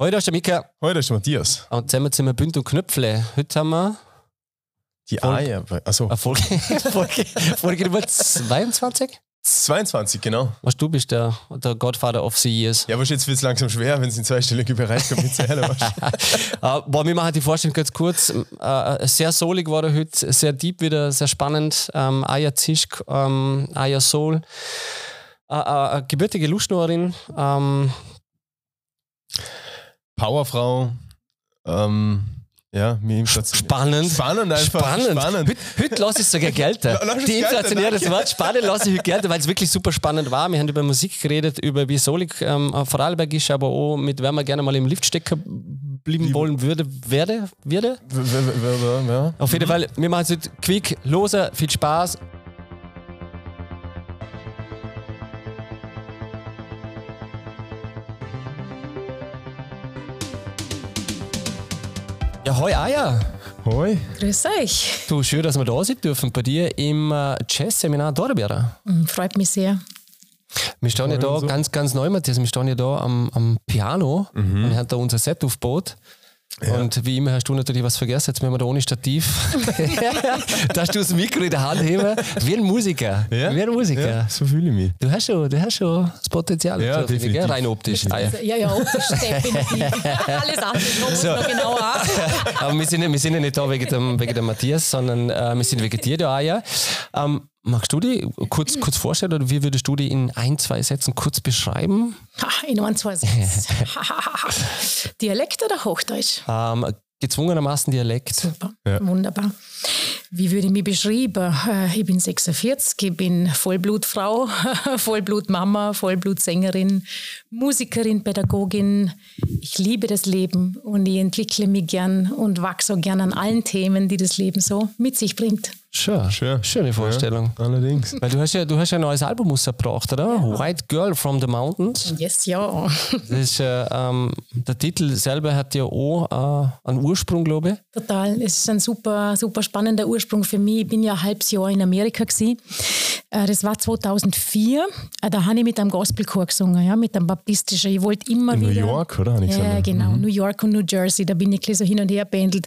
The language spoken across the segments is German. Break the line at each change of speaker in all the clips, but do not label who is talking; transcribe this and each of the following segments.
Heute ist der Mika
Heute ist der Matthias.
und zusammen sind wir Bünd und Knöpfle. Heute haben wir
Die Eier. Also
eine Folge, Folge, Folge Nummer 22.
22, genau.
Was du bist der, der Godfather of the Years.
Ja, aber jetzt wird es langsam schwer, wenn es in zweistellige Bereich kommt.
Äh, boah, wir machen die Vorstellung ganz kurz. Äh, sehr soulig war er heute, sehr deep wieder, sehr spannend. Ähm, Aya Zischk, ähm, Aya Soul. Eine gebürtige Luschnorin. Ähm,
Powerfrau. Ähm, ja, mir
spannend.
Spannend einfach.
Spannend.
Spannend.
Heute, heute lasse ich es sogar gelten. Die inflationäre das. Wort spannend lasse ich heute gelten, weil es wirklich super spannend war. Wir haben über Musik geredet, über wie solig ähm, Vorarlberg ist, aber auch mit wer man gerne mal im Lift stecken bleiben wollen würde, werde, würde.
W- Ja.
Auf jeden Fall, wir machen es heute quick, loser, viel Spaß. Hoi Aya.
Hoi.
Grüß euch.
Du, schön, dass wir da sein dürfen bei dir im äh, Jazz-Seminar Dorbeer.
Hm, Freut mich sehr.
Wir stehen ja da
so.
ganz, ganz neu, Matthias. Wir stehen ja da am, am Piano
Mhm.
und haben da unser Set aufgebaut. Und wie immer hast du natürlich was vergessen, jetzt müssen wir da ohne Stativ. Darfst du das Mikro in der Hand heben? Wie ein Musiker.
Ja?
Wie ein Musiker.
Ja, so fühle ich mich.
Du, hast schon, du hast schon das Potenzial.
Ja,
dazu, finde ich, gell?
definitiv.
Rein optisch. Ah, ja.
Ja, ja, optisch definitiv. Alles andere noch,
So.
noch genauer ab.
Aber wir sind, ja- wir sind ja nicht da wegen dem, wegen dem Matthias, sondern äh, wir sind wegen dir da, ja. Ähm, magst du die kurz, kurz vorstellen oder wie würdest du die in ein, zwei Sätzen kurz beschreiben?
Ha, In ein, zwei Sätzen. Dialekt oder Hochdeutsch?
Ähm, gezwungenermaßen Dialekt.
Super,
Ja.
wunderbar. Wie würde ich mich beschreiben? Äh, Ich bin 46, ich bin Vollblutfrau, Vollblutmama, Vollblutsängerin, Musikerin, Pädagogin. Ich liebe das Leben und ich entwickle mich gern und wachse auch gern an allen Themen, die das Leben so mit sich bringt.
Schön.
Schön.
Schöne Vorstellung.
Ja, allerdings.
Weil du hast ja, du hast ja ein neues Album rausgebracht, oder? White Girl from the Mountains.
Yes, ja.
Das ist, äh, ähm, der Titel selber hat ja auch äh, einen Ursprung, glaube ich.
Total. Es ist ein super, super spannender Ursprung für mich. Ich bin ja ein halbes Jahr in Amerika gewesen. Äh, Das war 2004. Äh, Da habe ich mit einem Gospelchor gesungen, ja, mit einem baptistischen. Ich wollte immer
In New
wieder.
York, oder? Habe ich
Ja,
gesagt.
genau. New York und New Jersey, da bin ich ein bisschen so hin und her pendelt.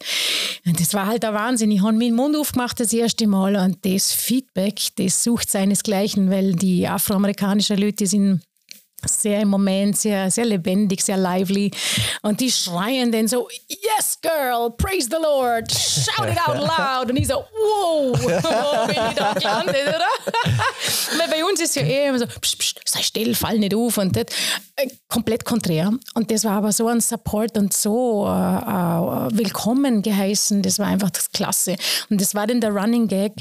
Das war halt der Wahnsinn. Ich habe meinen Mund aufgemacht das erste Mal und das Feedback, das sucht seinesgleichen, weil die afroamerikanischen Leute sind sehr im Moment, sehr, sehr lebendig, sehr lively. Und die schreien dann so, yes, girl, praise the Lord, shout it out loud. Und ich so, wow, wo bin ich da gelandet, oder? Weil bei uns ist ja eh immer so, psch, psch, sei still, fall nicht auf. Und das, äh, komplett konträr. Und das war aber so ein Support und so äh, äh, willkommen geheißen. Das war einfach das Klasse. Und das war dann der Running Gag.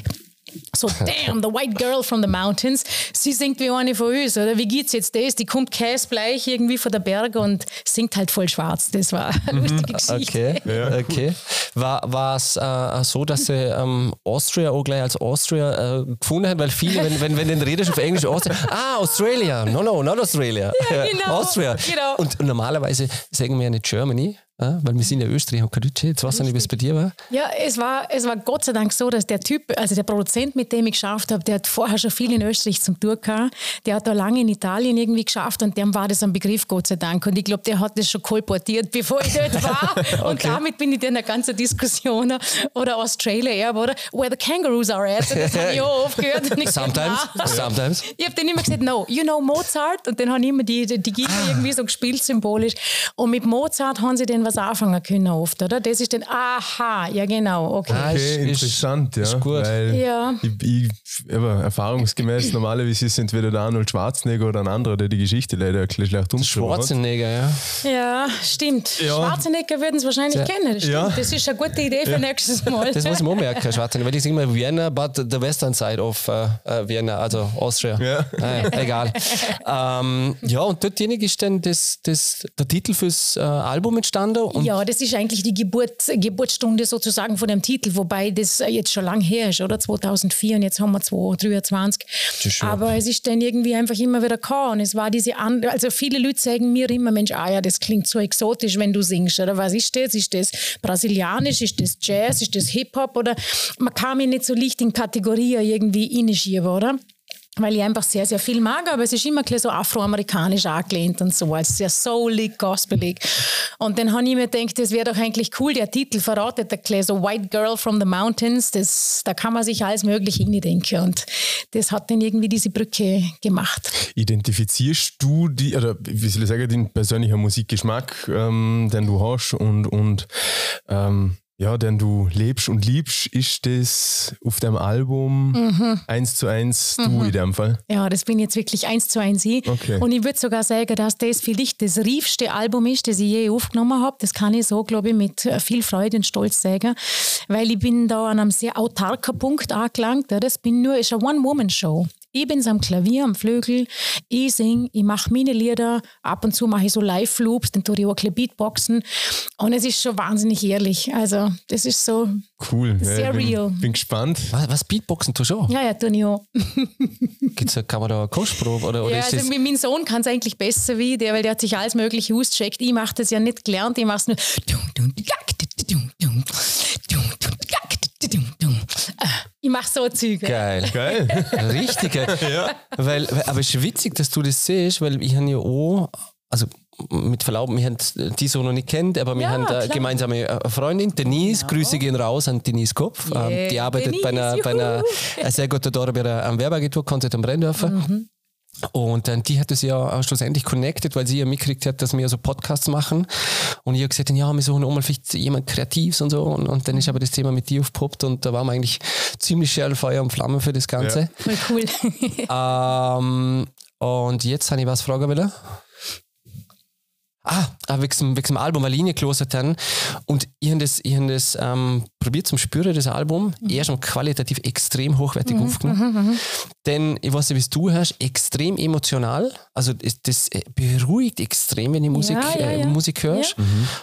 So, damn, the white girl from the mountains. Sie singt wie eine von uns, oder? Wie geht's jetzt das? Die kommt käsebleich irgendwie von der Berge und singt halt voll schwarz. Das war eine lustige Geschichte.
Okay, okay. War es äh, so, dass sie ähm, Austria auch gleich als Austria äh, gefunden hat? Weil viele, wenn, wenn, wenn du redest auf Englisch, Austria, ah, Australia, no, no, not Australia.
Ja, genau,
Austria.
genau.
Und normalerweise sagen wir ja nicht Germany, äh, weil wir sind ja Österreich und kein Deutsche. Jetzt weiß ich nicht, wie es bei dir war.
Ja, es war, es war Gott sei Dank so, dass der Typ, also der Produzent, mit dem ich geschafft habe, der hat vorher schon viel in Österreich zum Tour gehabt. Der hat da lange in Italien irgendwie geschafft und dem war das ein Begriff, Gott sei Dank. Und ich glaube, der hat das schon kolportiert, bevor ich dort war. Und damit bin ich dann in der ganzen Diskussion oder Australia Air, oder where the kangaroos are at. Und das habe ich auch aufgehört. Und ich gesagt,
Sometimes,
"Na."
sometimes.
Ich habe dann immer gesagt, no, you know Mozart. Und dann haben immer die, die, die Gitarre irgendwie so gespielt, symbolisch. Und mit Mozart haben sie dann was anfangen können oft, oder? Das ist dann, aha, ja genau, okay.
Ah,
Okay,
ist- ist-
interessant, ja.
ist gut.
Weil
Ja.
ich, ich, aber erfahrungsgemäß, normalerweise ist es entweder der Arnold Schwarzenegger oder ein anderer, der die Geschichte leider schlecht umschreibt.
Schwarzenegger, ja.
Ja, stimmt.
Ja.
Schwarzenegger würden es wahrscheinlich
Ja.
kennen. Das, stimmt.
Ja.
das ist eine gute Idee für nächstes Mal.
Das muss ich mir auch merken, Schwarzenegger. Weil ich sage immer Vienna, but the western side of äh, äh, Vienna, also Austria.
Ja.
Naja, egal. ähm, ja, und dortjenig ist dann das, das, der Titel fürs äh, Album entstanden. Und
ja, das ist eigentlich die Geburt, Geburtsstunde sozusagen von dem Titel, wobei das jetzt schon lang her ist, oder? 2004 und jetzt haben wir 2023.
ist schon-
Aber es ist dann irgendwie einfach immer wieder gekommen. Und es war diese andere, also viele Leute sagen mir immer, Mensch, ah ja, das klingt so exotisch, wenn du singst, oder was ist das? Ist das brasilianisch? Ist das Jazz? Ist das Hip-Hop? Oder man kann mich nicht so leicht in Kategorien irgendwie reinschieben, oder? Weil ich einfach sehr, sehr viel mag, aber es ist immer so afroamerikanisch angelehnt und so, als sehr soulig, gospelig. Und dann habe ich mir gedacht, das wäre doch eigentlich cool, der Titel verratet der so White Girl from the Mountains, das, da kann man sich alles Mögliche denken und das hat dann irgendwie diese Brücke gemacht.
Identifizierst du die, oder wie soll ich sagen, den persönlichen Musikgeschmack, ähm, den du hast und, und ähm, ja, den du lebst und liebst, ist das auf dem Album mhm. eins zu eins du mhm. in dem Fall?
Ja, das bin jetzt wirklich eins zu eins ich. Okay. Und ich würde sogar sagen, dass das vielleicht das riefste Album ist, das ich je aufgenommen habe. Das kann ich so, glaube ich, mit viel Freude und Stolz sagen, weil ich bin da an einem sehr autarken Punkt angelangt. Das bin nur, ist eine One-Woman-Show. Ich bin am Klavier, am Flügel, ich singe, ich mache meine Lieder, ab und zu mache ich so Live-Loops, dann tue ich auch ein bisschen Beatboxen und es ist schon wahnsinnig ehrlich. Also das ist so
cool.
sehr
ja, bin,
real.
Bin gespannt.
Was, was Beatboxen tust du auch?
Ja, ja, tue ich auch.
Gibt's, kann man da eine Kostprobe? Oder, oder
ja, also mein Sohn kann es eigentlich besser wie der, weil der hat sich alles mögliche ausgecheckt. Ich mache das ja nicht gelernt, ich mache es nur ich mache so Züge.
Geil.
Geil.
Richtig geil. ja. Weil, aber es ist witzig, dass du das siehst, weil ich habe ja auch, also mit Verlaub, wir haben die so noch nicht kennt, aber wir ja, haben eine gemeinsame äh, Freundin, Denise, genau. Grüße gehen raus an Denise Kopf. Yeah. Ähm, die arbeitet Denise, bei einer, bei einer sehr guten Dora bei einer Werbeagentur, Konzert am Brenndörfer. Mhm. Und dann, die hat es ja schlussendlich connected, weil sie ja mitgekriegt hat, dass wir so Podcasts machen. Und ich habe gesagt, ja, wir suchen auch mal vielleicht jemand Kreatives und so. Und, und dann ist aber das Thema mit dir aufgepoppt und da waren wir eigentlich ziemlich schnell Feuer und Flamme für das Ganze.
Ja. Voll
cool. ähm, und jetzt habe ich was fragen wollen. Ah, ah wegen, wegen dem Album eine Linie gelesen haben. Und ich habe das, ich hab das ähm, probiert zum Spüren, das Album. Mhm. Erst und qualitativ extrem hochwertig mhm, aufgenommen. Mhm, mhm, Denn, ich weiß nicht, wie du hast, extrem emotional. Also, das, das beruhigt extrem, wenn du Musik, ja, ja, ja. Äh, Musik hörst.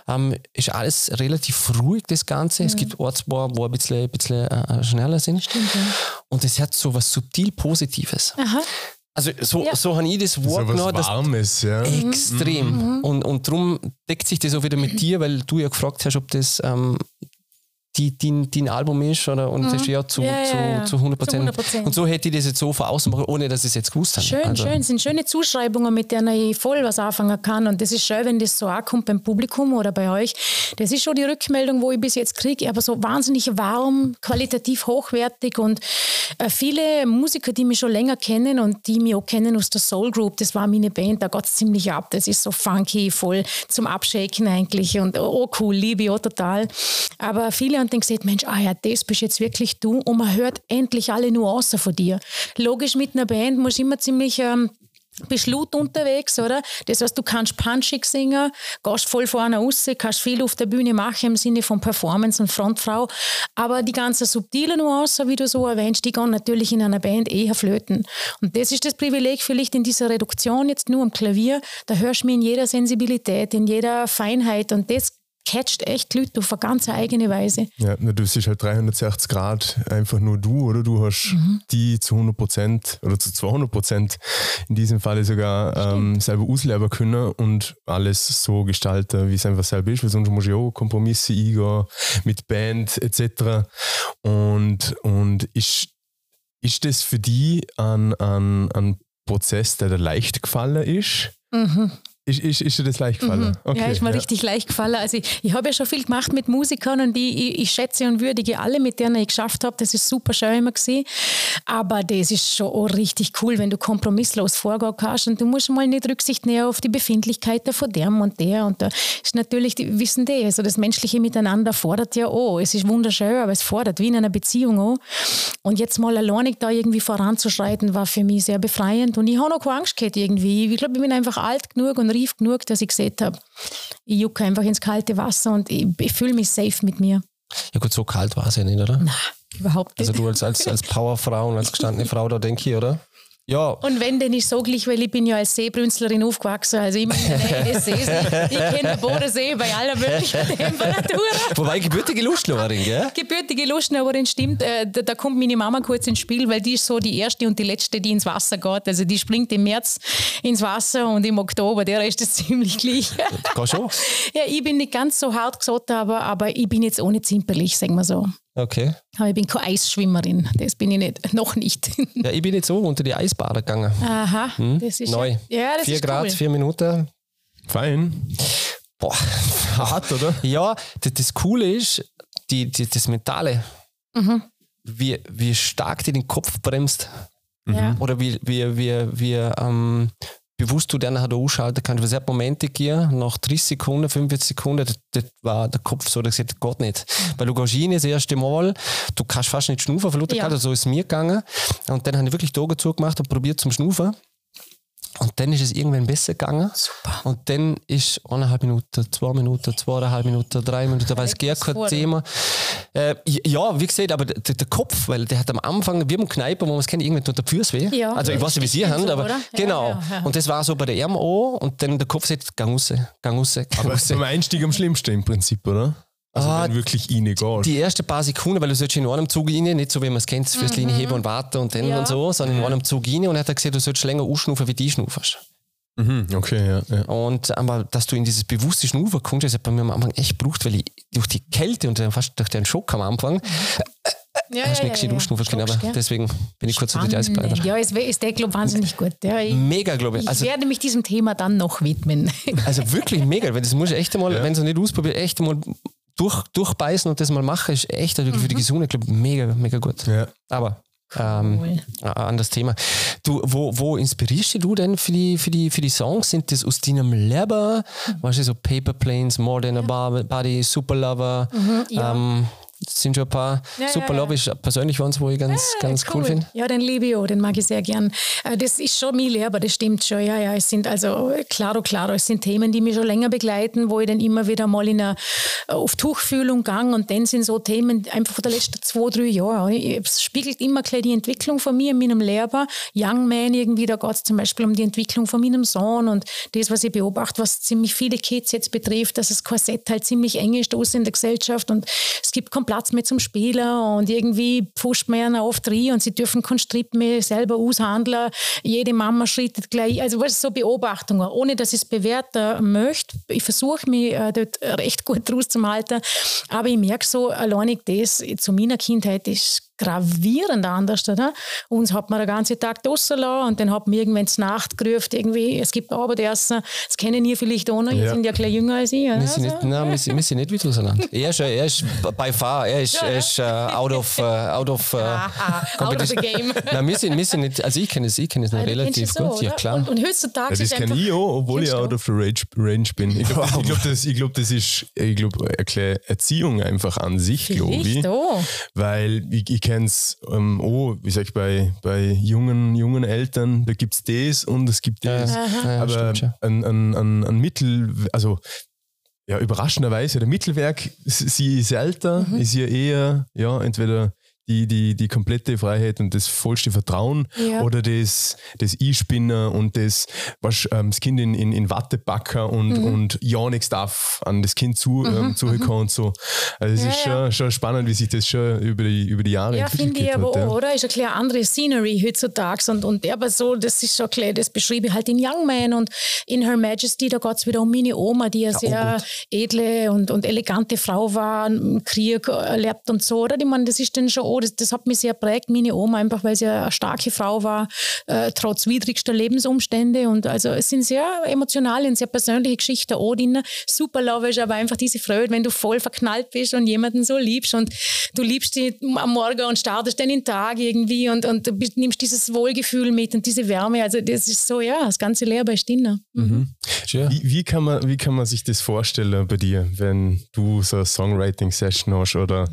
Ähm, ist alles relativ ruhig, das Ganze. Es gibt Orte, wo, wo ein bisschen, ein bisschen äh, schneller sind.
Stimmt,
Und es hat so was subtil Positives. Aha. Also so, ja. so habe ich das Wort
so genommen. Warmes, ja.
Extrem. Mhm. Und, und darum deckt sich das auch wieder mit dir, weil du ja gefragt hast, ob das ähm, die, dein, dein Album ist oder, und mhm. das ist ja zu, ja, zu, ja, zu 100 Prozent. Und so hätte ich das jetzt so von außen machen, ohne dass ich es jetzt gewusst habe.
Schön, also. schön. Es sind schöne Zuschreibungen, mit denen ich voll was anfangen kann. Und das ist schön, wenn das so ankommt beim Publikum oder bei euch. Das ist schon die Rückmeldung, wo ich bis jetzt kriege, aber so wahnsinnig warm, qualitativ hochwertig und äh, viele Musiker, die mich schon länger kennen und die mich auch kennen aus der Soul Group, das war meine Band, da geht es ziemlich ab. Das ist so funky, voll zum Abschaken eigentlich und oh cool, liebe ich auch total. Aber viele haben dann gesagt, Mensch, ah ja, das bist jetzt wirklich du und man hört endlich alle Nuancen von dir. Logisch, mit einer Band muss immer ziemlich ähm, bist laut unterwegs, oder? Das heißt, du kannst punchig singen, gehst voll vorne raus, kannst viel auf der Bühne machen im Sinne von Performance und Frontfrau. Aber die ganzen subtilen Nuancen, wie du so erwähnst, die gehen natürlich in einer Band eher flöten. Und das ist das Privileg vielleicht in dieser Reduktion jetzt nur am Klavier. Da hörst du mich in jeder Sensibilität, in jeder Feinheit. Und das catcht echt Leute auf eine ganz eigene Weise.
Ja, du bist halt 360 Grad einfach nur du, oder? Du hast mhm. die zu 100 Prozent oder zu 200 Prozent in diesem Falle sogar ähm, selber ausleben können und alles so gestalten, wie es einfach selber ist, weil sonst muss ich auch Kompromisse eingehen mit Band etc. Und, und ist, ist das für dich ein, ein, ein Prozess, der dir leicht gefallen ist? Mhm. Ist, ist, ist dir das leicht gefallen? Mhm.
Okay, ja, ist mir ja. richtig leicht gefallen. Also ich, ich habe ja schon viel gemacht mit Musikern und die, ich, ich, schätze und würdige alle, mit denen ich geschafft habe. Das ist super schön immer gewesen. Aber das ist schon auch richtig cool, wenn du kompromisslos vorgehen kannst und du musst mal nicht Rücksicht nehmen auf die Befindlichkeiten von dem und der. Und da ist natürlich, die, wissen die, also das menschliche Miteinander fordert ja auch. Es ist wunderschön, aber es fordert wie in einer Beziehung auch. Und jetzt mal alleinig da irgendwie voranzuschreiten, war für mich sehr befreiend. Und ich habe noch keine Angst gehabt irgendwie. Ich glaube, ich bin einfach alt genug und reif genug, dass ich gesehen habe, ich jucke einfach ins kalte Wasser und ich, ich fühle mich safe mit mir.
Ja gut, so kalt war es ja nicht, oder?
Nein, überhaupt
nicht. Also du als, als, als Powerfrau und als gestandene Frau, da denke ich, oder? Ja.
Und wenn, dann ist so gleich, weil ich bin ja als Seebrünstlerin aufgewachsen, also ich bin in der Nähe des Sees. Ich kenne den Bodensee bei aller möglichen Temperaturen.
Wobei gebürtige Lustlowerin, gell?
Gebürtige Lustlowerin, stimmt. Äh, da, da, kommt meine Mama kurz ins Spiel, weil die ist so die erste und die letzte, die ins Wasser geht. Also die springt im März ins Wasser und im Oktober, der Rest ist ziemlich gleich.
Gar schon?
Ja, ich bin nicht ganz so hart gesagt, aber, aber ich bin jetzt ohne zimperlich, sagen wir so.
Okay.
Aber ich bin keine Eisschwimmerin, das bin ich nicht, noch nicht.
Ja, ich bin jetzt so unter die Eisbader gegangen.
Aha,
Hm?
das ist
Neu.
Ja, das
Vier
ist
Grad,
cool.
vier Minuten.
Fein.
Boah.
Hart, oder?
Ja, das, das Coole ist, die, die, das Mentale,
Mhm.
wie, wie stark dir den Kopf bremst.
Ja.
Oder wie, wie, wie, wie ähm, bewusst du dann halt ausschalten kannst. Weil es hat Momente gegeben, nach 30 Sekunden, 45 Sekunden, das, war der Kopf so, der gesagt Gott nicht. Weil du gehst rein das erste Mal, du kannst fast nicht schnaufen, von lauter
Ja.
Kalt, so ist es mir gegangen. Und dann habe ich wirklich die Augen zugemacht und probiert zum Schnaufen. Und dann ist es irgendwann besser gegangen.
Super.
Und dann ist eineinhalb Minuten, zwei Minuten, zweieinhalb Minuten, drei Minuten, weiß gar kein
vor,
Thema. Äh, ja, wie gesagt, aber der, der Kopf, weil der hat am Anfang, wie beim Kneipen, wo man es kennt, irgendwann tut der Fuß weh.
Ja.
Also ich weiß nicht, wie sie haben,
so,
aber
oder?
Genau.
ja, ja.
Und das war so bei der Arm auch und dann der Kopf sagt, gang raus, gang raus, gang
Aber
raus.
beim Einstieg am schlimmsten im Prinzip, oder? Also
Ah,
wenn wirklich reingehst.
Die ersten paar Sekunden, weil du sollst in einem Zug rein, nicht so wie man es kennt, fürs Linie heben und warten und dann
Mhm. Ja.
und so, sondern in einem Zug rein und er hat gesagt, du sollst länger ausschnaufen, wie die schnaufst.
Mhm, okay, ja. ja.
Und aber dass du in dieses bewusste Schnaufen kommst, das hat bei mir am Anfang echt gebraucht, weil ich durch die Kälte und dann fast durch den Schock am Anfang
Ja,
hast du nicht gescheit ausschnaufen können. Aber deswegen bin ich kurz unter die. Eisbreiter.
Ja, es ist der Club wahnsinnig gut. Ja, ich,
Mega, glaube ich.
ich
Also,
werde mich diesem Thema dann noch widmen.
also wirklich mega, weil das muss ich echt einmal, wenn du nicht ausprobierst, echt einmal durch, durchbeißen und das mal machen, ist echt also für die Gesundheit, glaube ich, mega, mega gut.
ja.
Aber ähm,
Cool.
anderes Thema. Du, wo, wo inspirierst du denn für die, für, die, für die Songs? Sind das aus deinem Leben? Weißt du, so Paper Planes, More Than a Bar- Body, Super Lover?
ja.
ähm, das sind schon ein paar.
Ja,
Super
ja, ja.
Ist persönlich eins, wo ich ganz, ganz cool, finde.
Ja, den liebe ich auch, den mag ich sehr gern. Äh, Das ist schon mein Lehrer, das stimmt schon. Ja, ja, es sind also, klaro, klaro, es sind Themen, die mich schon länger begleiten, wo ich dann immer wieder mal in eine, auf Tuchfühlung gang und dann sind so Themen einfach von den letzten zwei, drei Jahren. Es spiegelt immer gleich die Entwicklung von mir, meinem Lehrer. Young Man irgendwie, da geht es zum Beispiel um die Entwicklung von meinem Sohn und das, was ich beobachte, was ziemlich viele Kids jetzt betrifft, dass das Korsett halt ziemlich eng ist in der Gesellschaft und es gibt Platz mehr zum Spielen und irgendwie pfuscht man ja oft rein und sie dürfen keinen Strip mehr selber aushandeln. Jede Mama schreitet gleich. Also was so Beobachtungen, ohne dass ich es bewerten möchte. Ich versuche mich äh, dort recht gut rauszuhalten, aber ich merke so, alleinig das zu meiner Kindheit ist gravierend anders, oder? Uns hat man den ganzen Tag draussen lassen und dann hat man irgendwann zur Nacht gerufen, irgendwie, es gibt Abendessen, das kennen ihr vielleicht auch noch, ihr
Ja.
sind ja gleich jünger als ich. oder?
Wir sind nicht,
Also,
nein, wir sind, wir sind nicht wie Russland. Er ist, äh, er ist by far, er ist, er ist äh, out of, äh, out of,
Aha, out of the game.
Nein, wir sind, wir sind nicht, also ich kenne es, ich kenne es noch
kennst
relativ
es so,
gut. Ja, klar.
Und, und heutzutage
Ja, das
ist
kenne ich auch, obwohl ich out of the range, range bin. Ich glaube, ich glaub, das, ich glaub, das ist ich glaub, eine kleine Erziehung einfach an sich, glaube ich.
Auch.
Weil ich, ich kenne es ähm, auch, wie sag ich, bei, bei jungen, jungen Eltern, da gibt es das und es gibt das.
Ja,
Aber
stimmt schon.
ein, ein, ein, ein Mittel, also ja, überraschenderweise, der Mittelwerk, sie ist älter,
Mhm.
ist ja eher, ja, entweder die, die, die komplette Freiheit und das vollste Vertrauen
Ja.
oder das, das Einspinnen und das, was ähm, das Kind in, in, in Watte packen und,
Mhm.
und ja nichts darf an das Kind zu, ähm, zukommen und so. Also es
Ja,
ist
ja.
schon, schon spannend, wie sich das schon über die, über die Jahre
Ja,
entwickelt
finde ich aber
hat.
auch, oder? Ist ein eine andere Scenery heutzutage. Und, und aber so, das ist schon klar, das beschreibe ich halt in Young Man und in Her Majesty, da geht es wieder um meine Oma, die eine sehr edle und, und elegante Frau war, im Krieg erlebt und so, oder? Ich meine, das ist dann schon auch, das, das hat mich sehr prägt, meine Oma, einfach weil sie eine starke Frau war, äh, trotz widrigster Lebensumstände. Und also es sind sehr emotionale und sehr persönliche Geschichten auch drin. Super Love ist aber einfach diese Freude, wenn du voll verknallt bist und jemanden so liebst und du liebst die am Morgen und startest dann den Tag irgendwie und, und du bist, nimmst dieses Wohlgefühl mit und diese Wärme. Also das ist so, ja, das ganze Leben ist drin.
Schön.
Wie, wie, kann man, wie kann man sich das vorstellen bei dir, wenn du so eine Songwriting-Session hast oder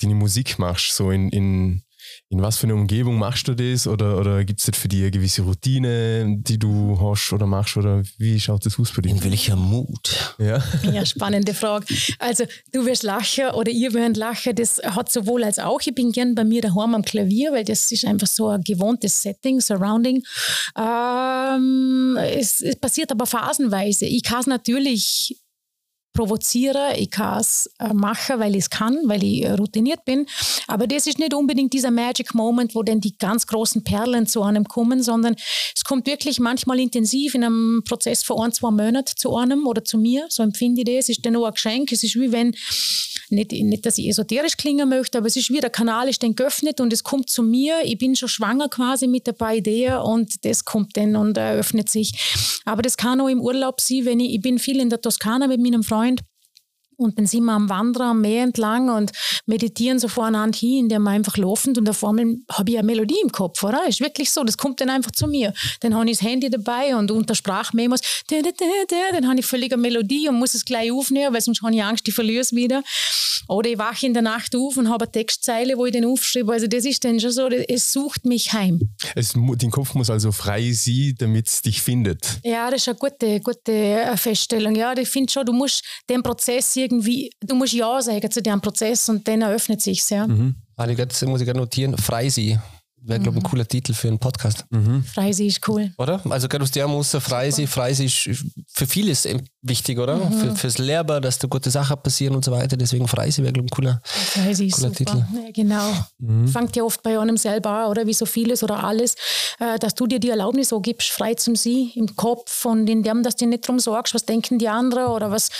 deine Musik machst? So in, in, in was für eine Umgebung machst du das? Oder, oder gibt es für dich eine gewisse Routine, die du hast oder machst? Oder wie schaut das aus bei dir?
In welcher Mut?
Ja.
Ja, spannende Frage. Also, du wirst lachen oder ihr werdet lachen. Das hat sowohl als auch. Ich bin gern bei mir daheim am Klavier, weil das ist einfach so ein gewohntes Setting, Surrounding. Ähm, es, es passiert aber phasenweise. Ich kann es natürlich provoziere, ich kann es äh, machen, weil ich es kann, weil ich äh, routiniert bin. Aber das ist nicht unbedingt dieser Magic Moment, wo dann die ganz großen Perlen zu einem kommen, sondern es kommt wirklich manchmal intensiv in einem Prozess von ein, zwei Monaten zu einem oder zu mir. So empfinde ich das. Es ist dann auch ein Geschenk. Es ist wie wenn, nicht, nicht, dass ich esoterisch klingen möchte, aber es ist wie der Kanal ist dann geöffnet und es kommt zu mir. Ich bin schon schwanger quasi mit ein paar Ideen und das kommt dann und eröffnet sich. Aber das kann auch im Urlaub sein, wenn ich, ich bin viel in der Toskana mit meinem Freund point und dann sind wir am Wandern am Meer entlang und meditieren so voreinander hin, indem wir einfach laufen und auf einmal habe ich eine Melodie im Kopf, oder? Ist wirklich so, das kommt dann einfach zu mir. Dann habe ich das Handy dabei und unter Sprachmemos, dann habe ich völlig eine Melodie und muss es gleich aufnehmen, weil sonst habe ich Angst, ich verliere es wieder. Oder ich wache in der Nacht auf und habe eine Textzeile, wo ich den aufschreibe. Also das ist dann schon so, es sucht mich heim.
Es, dein Kopf muss also frei sein, damit es dich findet.
Ja, das ist eine gute, gute äh, Feststellung. Ja, ich finde schon, du musst den Prozess irgendwie, du musst Ja sagen zu dem Prozess und dann eröffnet sich ja. Mhm.
Also, muss ich gerade notieren, frei sein wäre, glaube ich, ein cooler Titel für einen Podcast.
Mhm. Freisi ist cool.
Oder? Also gerade aus der muss Freisi, Freisi ist für vieles wichtig, oder? Mhm. Für, fürs Lehrbar, dass da gute Sachen passieren und so weiter. Deswegen Freisi wäre, glaube ich, ein cooler,
Freisi cooler ist Titel. Ja, genau. Mhm. Fangt ja oft bei einem selber an, oder? Wie so vieles oder alles, äh, dass du dir die Erlaubnis so gibst, frei zum Sie im Kopf und in dem, dass du nicht drum sorgst, was denken die anderen oder was.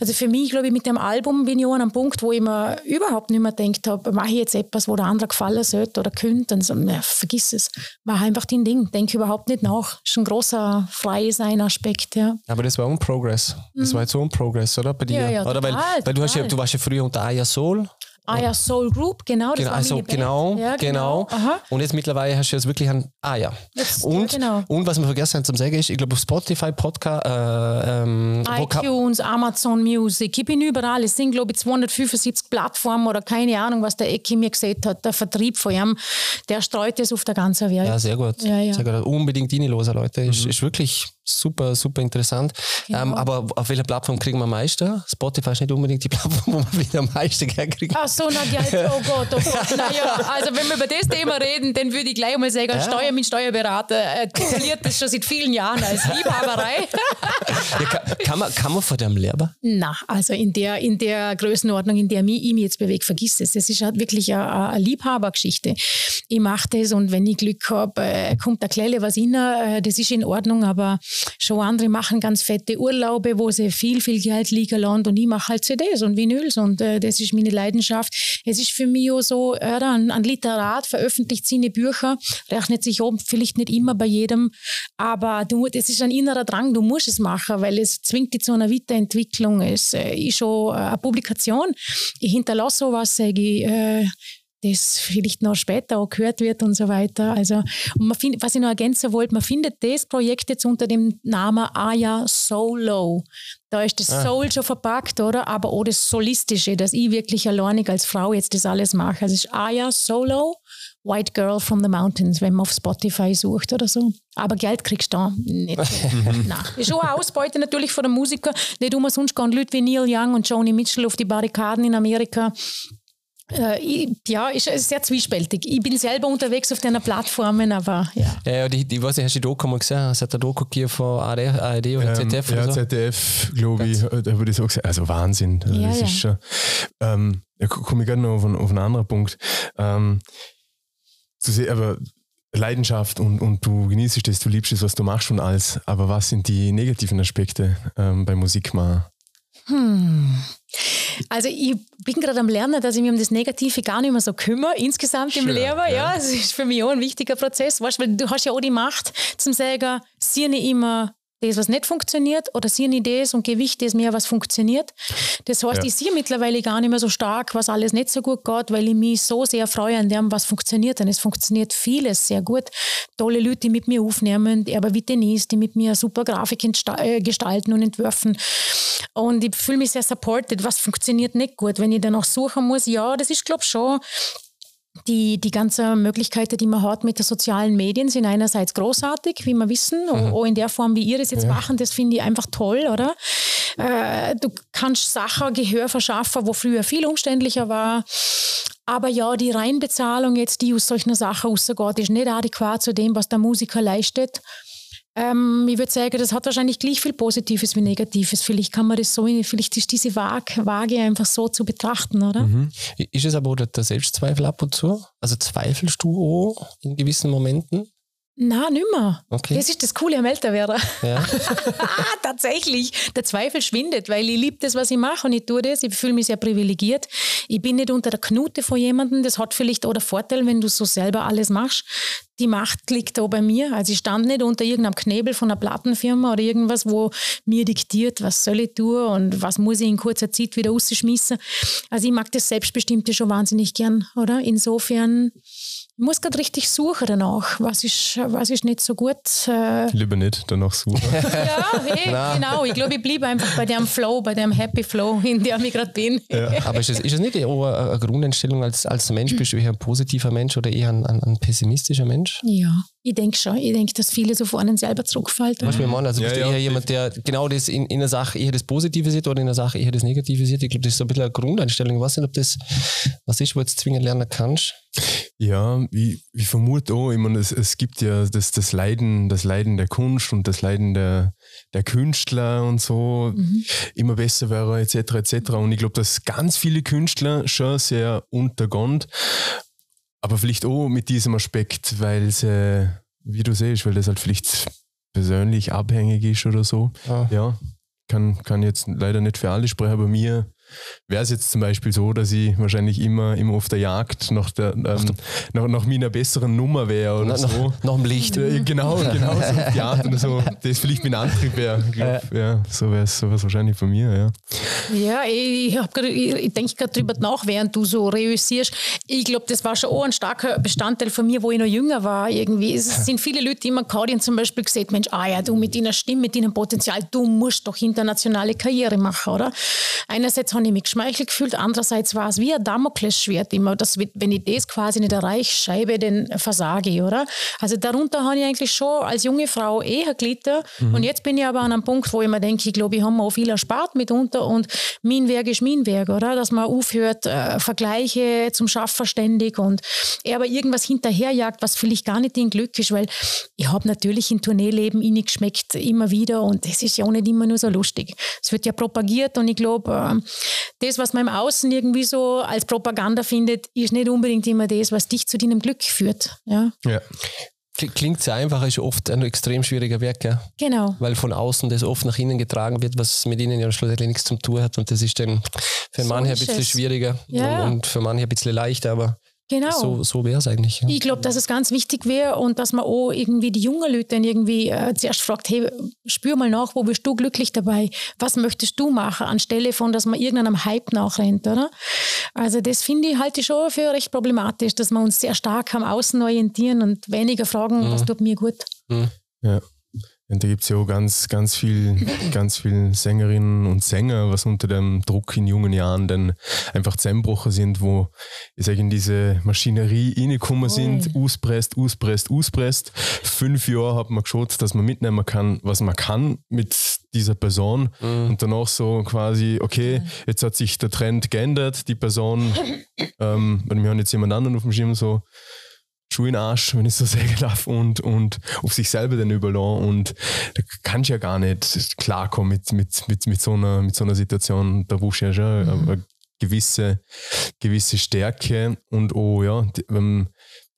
Also für mich, glaube ich, mit dem Album bin ich auch an einem Punkt, wo ich mir überhaupt nicht mehr gedacht habe, mache ich jetzt etwas, wo der andere gefallen sollte oder könnte. Und so, ja, vergiss es. Mach einfach dein Ding. Denk überhaupt nicht nach. Das ist ein großer Freisein-Aspekt, ja.
Aber das war ein Progress. Das mhm. war jetzt so ein Progress, oder? Bei dir?
Ja, ja,
oder?
Total,
weil, weil du, hast ja, du warst ja früher unter Aya Soul.
Ah ja, Soul Group, genau. Das
genau, war also, genau, ja, genau, genau. Und jetzt mittlerweile hast du jetzt wirklich ein, ah ja. Jetzt, und, ja, genau. und was wir vergessen haben zu sagen ist, ich glaube auf Spotify, Podcast, äh, ähm,
iTunes, Amazon Music, ich bin überall. Es sind glaube ich 275 Plattformen oder keine Ahnung, was der Ecki mir gesagt hat, der Vertrieb von ihm, der streut es auf der ganzen Welt.
Ja, sehr gut. Ja, ja. Sehr gut. Unbedingt reinlosen, Leute. Mhm. Ist, ist wirklich super, super interessant. Genau. Ähm, aber auf welcher Plattform kriegen wir am meisten? Spotify ist nicht unbedingt die Plattform, wo man wieder am meisten Geld kriegt.
Ach so, na Geld, oh Gott, oh Gott. Naja, also wenn wir über das Thema reden, dann würde ich gleich mal sagen, ja. Steuer mit Steuerberater äh, tituliert das schon seit vielen Jahren als Liebhaberei.
ja, kann, kann, man, kann man vor dem Lehrer?
Na, also in der, in der Größenordnung, in der ich mich jetzt bewege, vergiss es. Das ist halt wirklich eine, eine Liebhabergeschichte. Ich mache das und wenn ich Glück habe, äh, kommt da Klelle was rein, äh, das ist in Ordnung, aber Schon andere machen ganz fette Urlaube, wo sie viel, viel Geld liegen lassen und ich mache halt CDs und Vinyls und äh, das ist meine Leidenschaft. Es ist für mich auch so, äh, ein, ein Literat veröffentlicht seine Bücher, rechnet sich oben vielleicht nicht immer bei jedem, aber du, das ist ein innerer Drang, du musst es machen, weil es zwingt dich zu einer Weiterentwicklung. Es äh, ist schon eine Publikation. Ich hinterlasse sowas, sage ich, äh, das vielleicht noch später auch gehört wird und so weiter. Also, und man find, was ich noch ergänzen wollte, man findet das Projekt jetzt unter dem Namen Aya Solo. Da ist das ah. Soul schon verpackt, oder? Aber auch das Solistische, dass ich wirklich alleinig als Frau jetzt das alles mache. Also es ist Aya Solo, White Girl from the Mountains, wenn man auf Spotify sucht oder so. Aber Geld kriegst du da nicht. Nein. Ist auch eine Ausbeute natürlich von den Musikern. Nicht umsonst gehen Leute wie Neil Young und Joni Mitchell auf die Barrikaden in Amerika ja, ist sehr zwiespältig. Ich bin selber unterwegs auf den Plattformen, aber ja.
Ja, ja die, die, weiß ich, hast du die Doku mal gesehen? Es hat eine Doku gegeben von ARD, ARD oder ähm, ZDF?
Ja,
so?
ZDF, glaube ich, da würde ich so gesagt. Also Wahnsinn. Also ja, das ja. ist schon. Ähm, ja, komme ich gerade noch auf, auf einen anderen Punkt. Ähm, zu sehen, aber Leidenschaft und, und du genießt es, du liebst es, was du machst und alles. Aber was sind die negativen Aspekte ähm, bei Musik mal?
Hm. Also ich bin gerade am Lernen, dass ich mich um das Negative gar nicht mehr so kümmere, insgesamt im Leben. Ja, ja, es ist für mich auch ein wichtiger Prozess, weißt, weil du hast ja auch die Macht zum sagen, sieh nicht immer das, was nicht funktioniert, oder sehe ich das und Gewicht ist mehr, was funktioniert. Das heißt, ja. ich sehe mittlerweile gar nicht mehr so stark, was alles nicht so gut geht, weil ich mich so sehr freue an dem, was funktioniert. Und es funktioniert vieles sehr gut. Tolle Leute, die mit mir aufnehmen, aber wie Denise, die mit mir super Grafik äh, gestalten und entwerfen. Und ich fühle mich sehr supported. Was funktioniert nicht gut? Wenn ich dann auch suchen muss, ja, das ist, glaube ich, schon die, die ganzen Möglichkeiten, die man hat mit den sozialen Medien, sind einerseits großartig, wie wir wissen, mhm. auch in der Form, wie ihr das jetzt ja. machen, das finde ich einfach toll, oder? Äh, du kannst Sachen Gehör verschaffen, wo früher viel umständlicher war. Aber ja, die Reinbezahlung jetzt, die aus solchen Sachen rausgeht, ist nicht adäquat zu dem, was der Musiker leistet. Ähm, ich würde sagen, das hat wahrscheinlich gleich viel Positives wie Negatives. Vielleicht kann man das so, vielleicht ist diese Waage, einfach so zu betrachten, oder? Mhm.
Ist es aber auch der Selbstzweifel ab und zu? Also zweifelst du auch in gewissen Momenten?
Nein, nicht mehr. Okay. Das ist das Coole am Älterwerden. Ja. Tatsächlich. Der Zweifel schwindet, weil ich liebe das, was ich mache und ich tue das. Ich fühle mich sehr privilegiert. Ich bin nicht unter der Knute von jemandem. Das hat vielleicht auch den Vorteil, wenn du so selber alles machst. Die Macht liegt da bei mir. Also ich stand nicht unter irgendeinem Knebel von einer Plattenfirma oder irgendwas, wo mir diktiert, was soll ich tun und was muss ich in kurzer Zeit wieder rausschmissen. Also ich mag das Selbstbestimmte schon wahnsinnig gern, oder? Insofern ich muss gerade richtig suchen danach. Was ist, was ist nicht so gut?
Äh Lieber nicht danach suchen.
ja, hey, genau. Ich glaube, ich bleibe einfach bei dem Flow, bei dem Happy Flow, in dem ich gerade bin.
Ja. Aber ist es, ist es nicht eher eine Grundeinstellung als, als Mensch? Bist du eher ein positiver Mensch oder eher ein, ein, ein pessimistischer Mensch?
Ja, ich denke schon. Ich denke, dass viele so vor einen selber zurückfallen.
Was wir meinen, also bist ja, du eher ja. jemand, der genau das in, in einer Sache eher das Positive sieht oder in einer Sache eher das Negative sieht? Ich glaube, das ist so ein bisschen eine Grundeinstellung. Ich weiß nicht, ob das was ist, wo du jetzt zwingend lernen kannst.
Ja, ich, ich vermute auch, ich meine, es, es gibt ja das, das, Leiden, das Leiden der Kunst und das Leiden der, der Künstler und so, mhm. immer besser wäre, etc. etc. Und ich glaube, dass ganz viele Künstler schon sehr untergehen, aber vielleicht auch mit diesem Aspekt, weil sie, wie du siehst, weil das halt vielleicht persönlich abhängig ist oder so. Ah. Ja, kann, kann jetzt leider nicht für alle sprechen, aber mir wäre es jetzt zum Beispiel so, dass ich wahrscheinlich immer, immer auf der Jagd nach, der, ähm, nach, nach meiner besseren Nummer wäre oder na, so.
Nach, nach dem Licht.
Äh, genau, genau, so auf die Art oder so. Das vielleicht mein Antrieb wäre. Glaub, ja, so wäre es wahrscheinlich von mir, ja.
Ja, ich, ich, ich denke gerade drüber nach, während du so reüssierst. Ich glaube, das war schon auch ein starker Bestandteil von mir, wo ich noch jünger war. Irgendwie. Es sind viele Leute, die immer Claudien zum Beispiel gesagt Mensch, ah ja, du mit deiner Stimme, mit deinem Potenzial, du musst doch internationale Karriere machen, oder? Einerseits habe ich mich geschmeichelt gefühlt, andererseits war es wie ein Damoklesschwert immer, dass, wenn ich das quasi nicht erreiche, Scheibe, dann versage ich, oder? Also darunter habe ich eigentlich schon als junge Frau eher gelitten mhm. und jetzt bin ich aber an einem Punkt, wo ich mir denke, ich glaube, ich habe mir auch viel erspart mitunter und mein Werk ist mein Werk, oder? Dass man aufhört, äh, Vergleiche zum Schaffen ständig und er aber irgendwas hinterherjagt, was vielleicht gar nicht in Glück ist, weil ich habe natürlich in Tourneeleben innig geschmeckt immer wieder und das ist ja auch nicht immer nur so lustig. Es wird ja propagiert und ich glaube, äh, das, was man im Außen irgendwie so als Propaganda findet, ist nicht unbedingt immer das, was dich zu deinem Glück führt. Ja. ja.
Klingt sehr einfach, ist oft ein extrem schwieriger Werk, ja.
Genau.
Weil von außen das oft nach innen getragen wird, was mit ihnen ja schlussendlich nichts zu tun hat. Und das ist dann für so manche ein bisschen es. schwieriger ja. und, und, für manche ein bisschen leichter, aber Genau. So, so wäre es eigentlich.
Ja. Ich glaube, dass es ganz wichtig wäre und dass man auch irgendwie die jungen Leute dann irgendwie äh, zuerst fragt, hey, spür mal nach, wo bist du glücklich dabei? Was möchtest du machen? Anstelle von, dass man irgendeinem Hype nachrennt, oder? Also das finde ich halt schon für recht problematisch, dass wir uns sehr stark am Außen orientieren und weniger fragen, mhm. was tut mir gut. Mhm.
Ja. Und da gibt es ja auch ganz, ganz viel, ganz viel Sängerinnen und Sänger, was unter dem Druck in jungen Jahren dann einfach zusammenbrochen sind, wo ich sage, in diese Maschinerie reingekommen sind, auspresst, auspresst, auspresst. Fünf Jahre hat man geschaut, dass man mitnehmen kann, was man kann mit dieser Person. Mhm. Und danach so quasi, okay, jetzt hat sich der Trend geändert, die Person, ähm, wir haben jetzt jemand anderen auf dem Schirm so, Schuhe in Arsch, wenn ich so sagen darf, und, und auf sich selber dann überlassen. Und da kannst du ja gar nicht klarkommen mit, mit, mit, mit, so, einer, mit so einer Situation. Da brauchst du ja schon mhm. eine gewisse, gewisse Stärke und oh ja, die, ähm,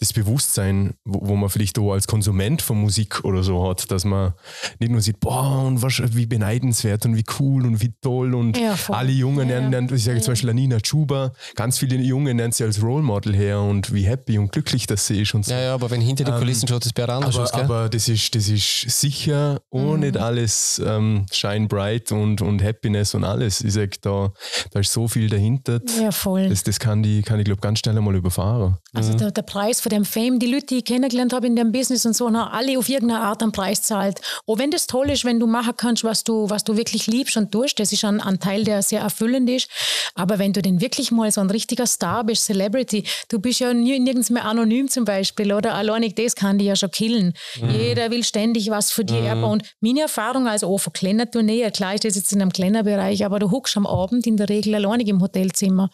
das Bewusstsein, wo, wo, man vielleicht auch als Konsument von Musik oder so hat, dass man nicht nur sieht, boah, und was, wie beneidenswert und wie cool und wie toll und ja, alle Jungen ja, nennen, ich sage ja. zum Beispiel Anina Chuba, ganz viele Jungen nennen sie als Role Model her und wie happy und glücklich das sie ist und so.
Ja, ja, aber wenn hinter den Kulissen ähm, schaut, das bei anders
aber, aus, aber das ist, das ist sicher auch mhm. nicht alles ähm, shine bright und, und Happiness und alles. Ich sage, da, da ist so viel dahinter.
Ja, voll.
Das, das kann die, kann ich glaube ganz schnell einmal überfahren.
Also mhm. der, der Preis für dem Fame, die Leute, die ich kennengelernt habe in dem Business und so, haben alle auf irgendeine Art einen Preis zahlt. Auch wenn das toll ist, wenn du machen kannst, was du, was du wirklich liebst und tust, das ist ein, ein Teil, der sehr erfüllend ist. Aber wenn du denn wirklich mal so ein richtiger Star bist, Celebrity, du bist ja nirgends mehr anonym zum Beispiel, oder? Alleinig das kann dich ja schon killen. Mhm. Jeder will ständig was für dich mhm. Und meine Erfahrung als auch von kleiner Tournee, klar ist das jetzt in einem kleinen Bereich, aber du huckst am Abend in der Regel alleinig im Hotelzimmer.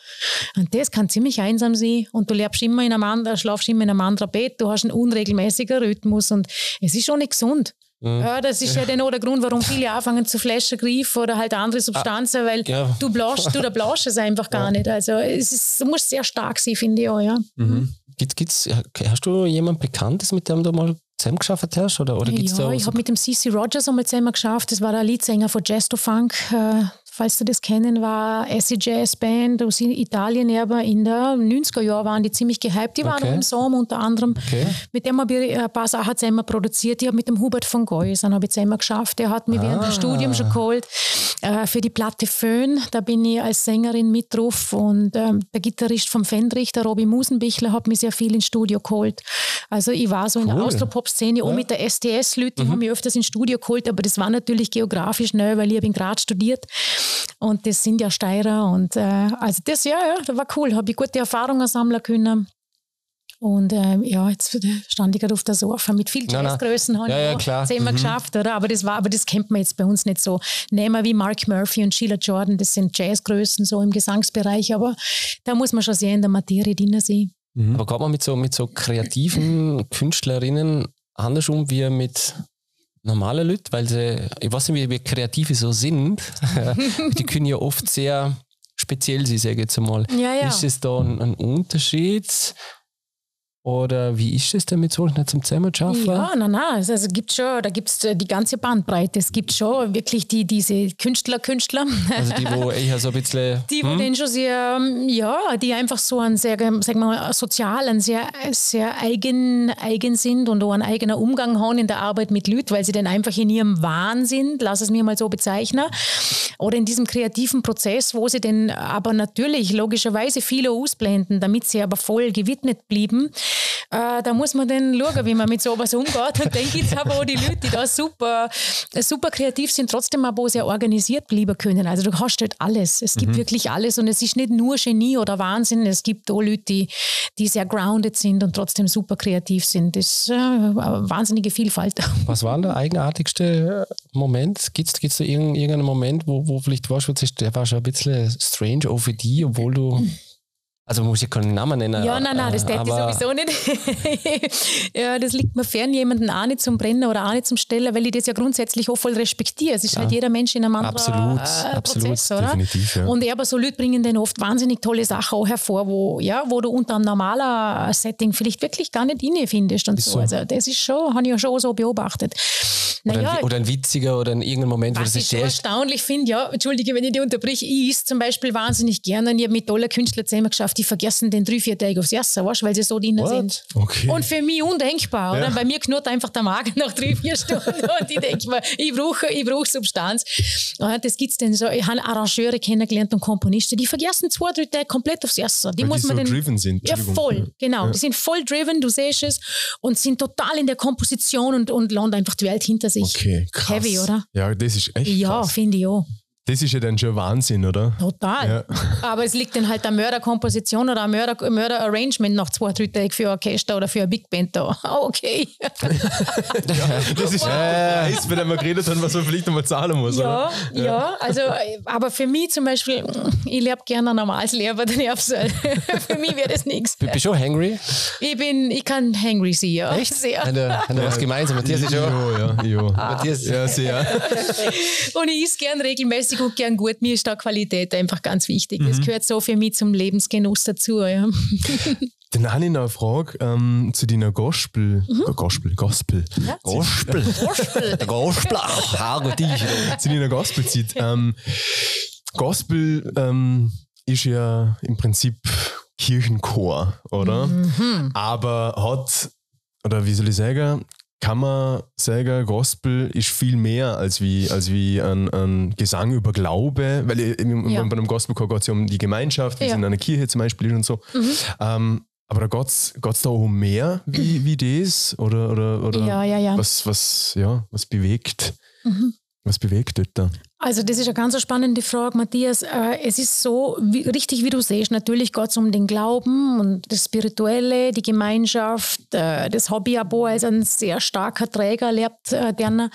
Und das kann ziemlich einsam sein. Und du lebst immer in einem anderen, schlafst immer in einem anderen Bett, du hast einen unregelmäßigen Rhythmus und es ist schon nicht gesund. Mhm. Ja, das ist ja dann auch der Grund, warum viele anfangen zu Flaschen greifen oder halt andere Substanzen, weil ja. du blaust, du da blaust es einfach gar ja. nicht. Also es ist, muss sehr stark sein, finde ich auch, ja.
Mhm. Gibt, gibt's, hast du jemanden Bekanntes, mit dem du mal zusammen geschafft hast? Oder, oder
gibt's ja, da ich habe mit dem CC Rogers einmal zusammen geschafft. Das war der Leadsänger von Jazz to Funk. Äh, falls du das kennen, war Acid Jazz Band aus Italien, aber in den 90er Jahren waren die ziemlich gehypt. Die waren okay. im Sommer unter anderem. Okay. Mit dem habe ich ein paar Sachen zusammen produziert. Ich habe mit dem Hubert von Goys habe ich zusammen geschafft. Der hat mich ah. während des Studiums schon geholt äh, für die Platte Föhn. Da bin ich als Sängerin mit drauf und ähm, der Gitarrist vom Fendrich, der Robbie Musenbichler, hat mich sehr viel ins Studio geholt. Also ich war so cool. in der Austropop-Szene, ja. auch mit der STS-Leute, die mhm. haben mich öfters ins Studio geholt, aber das war natürlich geografisch neu, weil ich habe in Graz studiert und das sind ja Steirer und äh, also das, ja, ja, das war cool, habe ich gute Erfahrungen sammeln können. Und ähm, ja, jetzt stand ich gerade auf der Sofa mit viel Jazzgrößen
habe ja, ja, klar.
Das haben wir mhm. geschafft, oder? Aber das war, aber das kennt man jetzt bei uns nicht so. Nehmen wir wie Mark Murphy und Sheila Jordan, das sind Jazzgrößen so im Gesangsbereich, aber da muss man schon sehr in der Materie drin sein.
Mhm. Aber geht man mit so, mit so kreativen Künstlerinnen anders um wie mit normale Leute, weil sie, ich weiß nicht, wie, wie Kreative so sind, die können ja oft sehr speziell sein, sage ich jetzt einmal.
Ja, ja.
Ist es da ein, ein Unterschied? Oder wie ist es denn mit solchen zum Zusammenschaffen?
Ja, nein, nein. Also, es gibt schon, da gibt es äh, die ganze Bandbreite. Es gibt schon wirklich die, diese Künstler, Künstler.
Also die, wo eher so ein bisschen.
Die, wo hm? den schon sehr, ähm, ja, die einfach so ein sehr, sagen wir mal, sozialen, sehr, sehr eigen, eigen sind und auch einen eigenen Umgang haben in der Arbeit mit Leuten, weil sie dann einfach in ihrem Wahn sind, lass es mir mal so bezeichnen. Oder in diesem kreativen Prozess, wo sie dann aber natürlich logischerweise viele ausblenden, damit sie aber voll gewidmet blieben äh, da muss man dann schauen, wie man mit sowas umgeht. Und dann gibt es aber auch die Leute, die da super, super kreativ sind, trotzdem aber auch sehr organisiert bleiben können. Also du hast halt alles. Es gibt mhm. wirklich alles und es ist nicht nur Genie oder Wahnsinn. Es gibt auch Leute, die, die sehr grounded sind und trotzdem super kreativ sind. Das ist äh, eine wahnsinnige Vielfalt.
Was war der eigenartigste Moment? Gibt es da irgendeinen Moment, wo, wo vielleicht warst, der war schon ein bisschen strange auch für dich, obwohl du also muss ich keinen Namen nennen.
Ja, nein, nein, das täte ich sowieso nicht. ja, das liegt mir fern, jemanden auch nicht zum Brennen oder auch nicht zum Stellen, weil ich das ja grundsätzlich auch voll respektiere. Es ist halt ja. halt jeder Mensch in einem anderen
absolut, äh, absolut,
Prozess, oder?
Definitiv, ja.
Und aber so Leute bringen dann oft wahnsinnig tolle Sachen auch hervor, wo, ja, wo du unter einem normalen Setting vielleicht wirklich gar nicht inne findest und so. so. Also das ist schon, habe ich ja schon so beobachtet.
Naja, oder, ein, oder ein witziger oder in irgendeinem Moment,
wo
das
ich so erstaunlich finde, ja, entschuldige, wenn ich dich unterbrich, ich ist zum Beispiel wahnsinnig gerne und ich habe mit tollen Künstlern zusammen geschafft, die vergessen den drei, vier Tage aufs Essen, weißt, weil sie so drinnen sind.
Okay.
Und für mich undenkbar, oder? Ja. Bei mir knurrt einfach der Magen nach drei, vier Stunden und ich denke mir, ich brauche, ich brauche Substanz. Und das gibt's denn so. Ich habe Arrangeure kennengelernt und Komponisten, die vergessen zwei, drei Tage komplett aufs Essen. Die
weil
muss
die
man
so driven sind.
Ja, voll, genau. Ja. Die sind voll driven, du siehst es, und sind total in der Komposition und, und lassen einfach die Welt hinter sich.
Okay, krass.
Heavy, oder?
Ja, das ist echt
Ja, finde ich auch.
Das ist ja dann schon Wahnsinn, oder?
Total. Ja. Aber es liegt dann halt an Mörderkomposition oder an Mörder, Mörderarrangement nach zwei, drei Tagen für ein Orchester oder für ein Big Band da. Okay. ja,
das ist äh, ist, wenn wir geredet haben, was man vielleicht nochmal zahlen muss.
Ja, ja, ja, also, aber für mich zum Beispiel, ich lebe gerne ein normales Leben, dann für mich wäre das nichts.
Bist du schon hangry?
Ich bin, ich kann hangry sein, ja.
Echt? Sehr. Haben wir was gemeinsam? Matthias ist
schon. Ja, ja, ja.
Matthias.
Ja, sehr.
Und ich esse gern regelmäßig gucke gern gut. Mir ist da Qualität einfach ganz wichtig. Das mhm. gehört so für mich zum Lebensgenuss dazu. Ja.
Dann habe ich noch eine Frage ähm, zu deiner Gospel. Mhm. Gospel, Gospel.
Ja? Gospel. Gospel. Gospel. Ach, gut,
Zu deiner Gospelzeit. Ähm, Gospel ähm, ist ja im Prinzip Kirchenchor, oder? Mhm. Aber hat, oder wie soll ich sagen, kann man sagen, Gospel ist viel mehr als wie, als wie ein, ein Gesang über Glaube, weil ja. bei einem Gospelchor geht es ja um die Gemeinschaft, wie ja. es in einer Kirche zum Beispiel ist und so. Mhm. Ähm, aber da geht es da auch um mehr wie, wie das? Oder, oder, oder
ja, ja, ja.
Was, was, ja, was bewegt? Mhm. Was bewegt dort da?
Also das ist eine ganz spannende Frage, Matthias. Äh, es ist so, wie, richtig wie du siehst, natürlich geht es um den Glauben und das Spirituelle, die Gemeinschaft, äh, das Hobby-Abo als ein sehr starker Träger erlebt, äh, der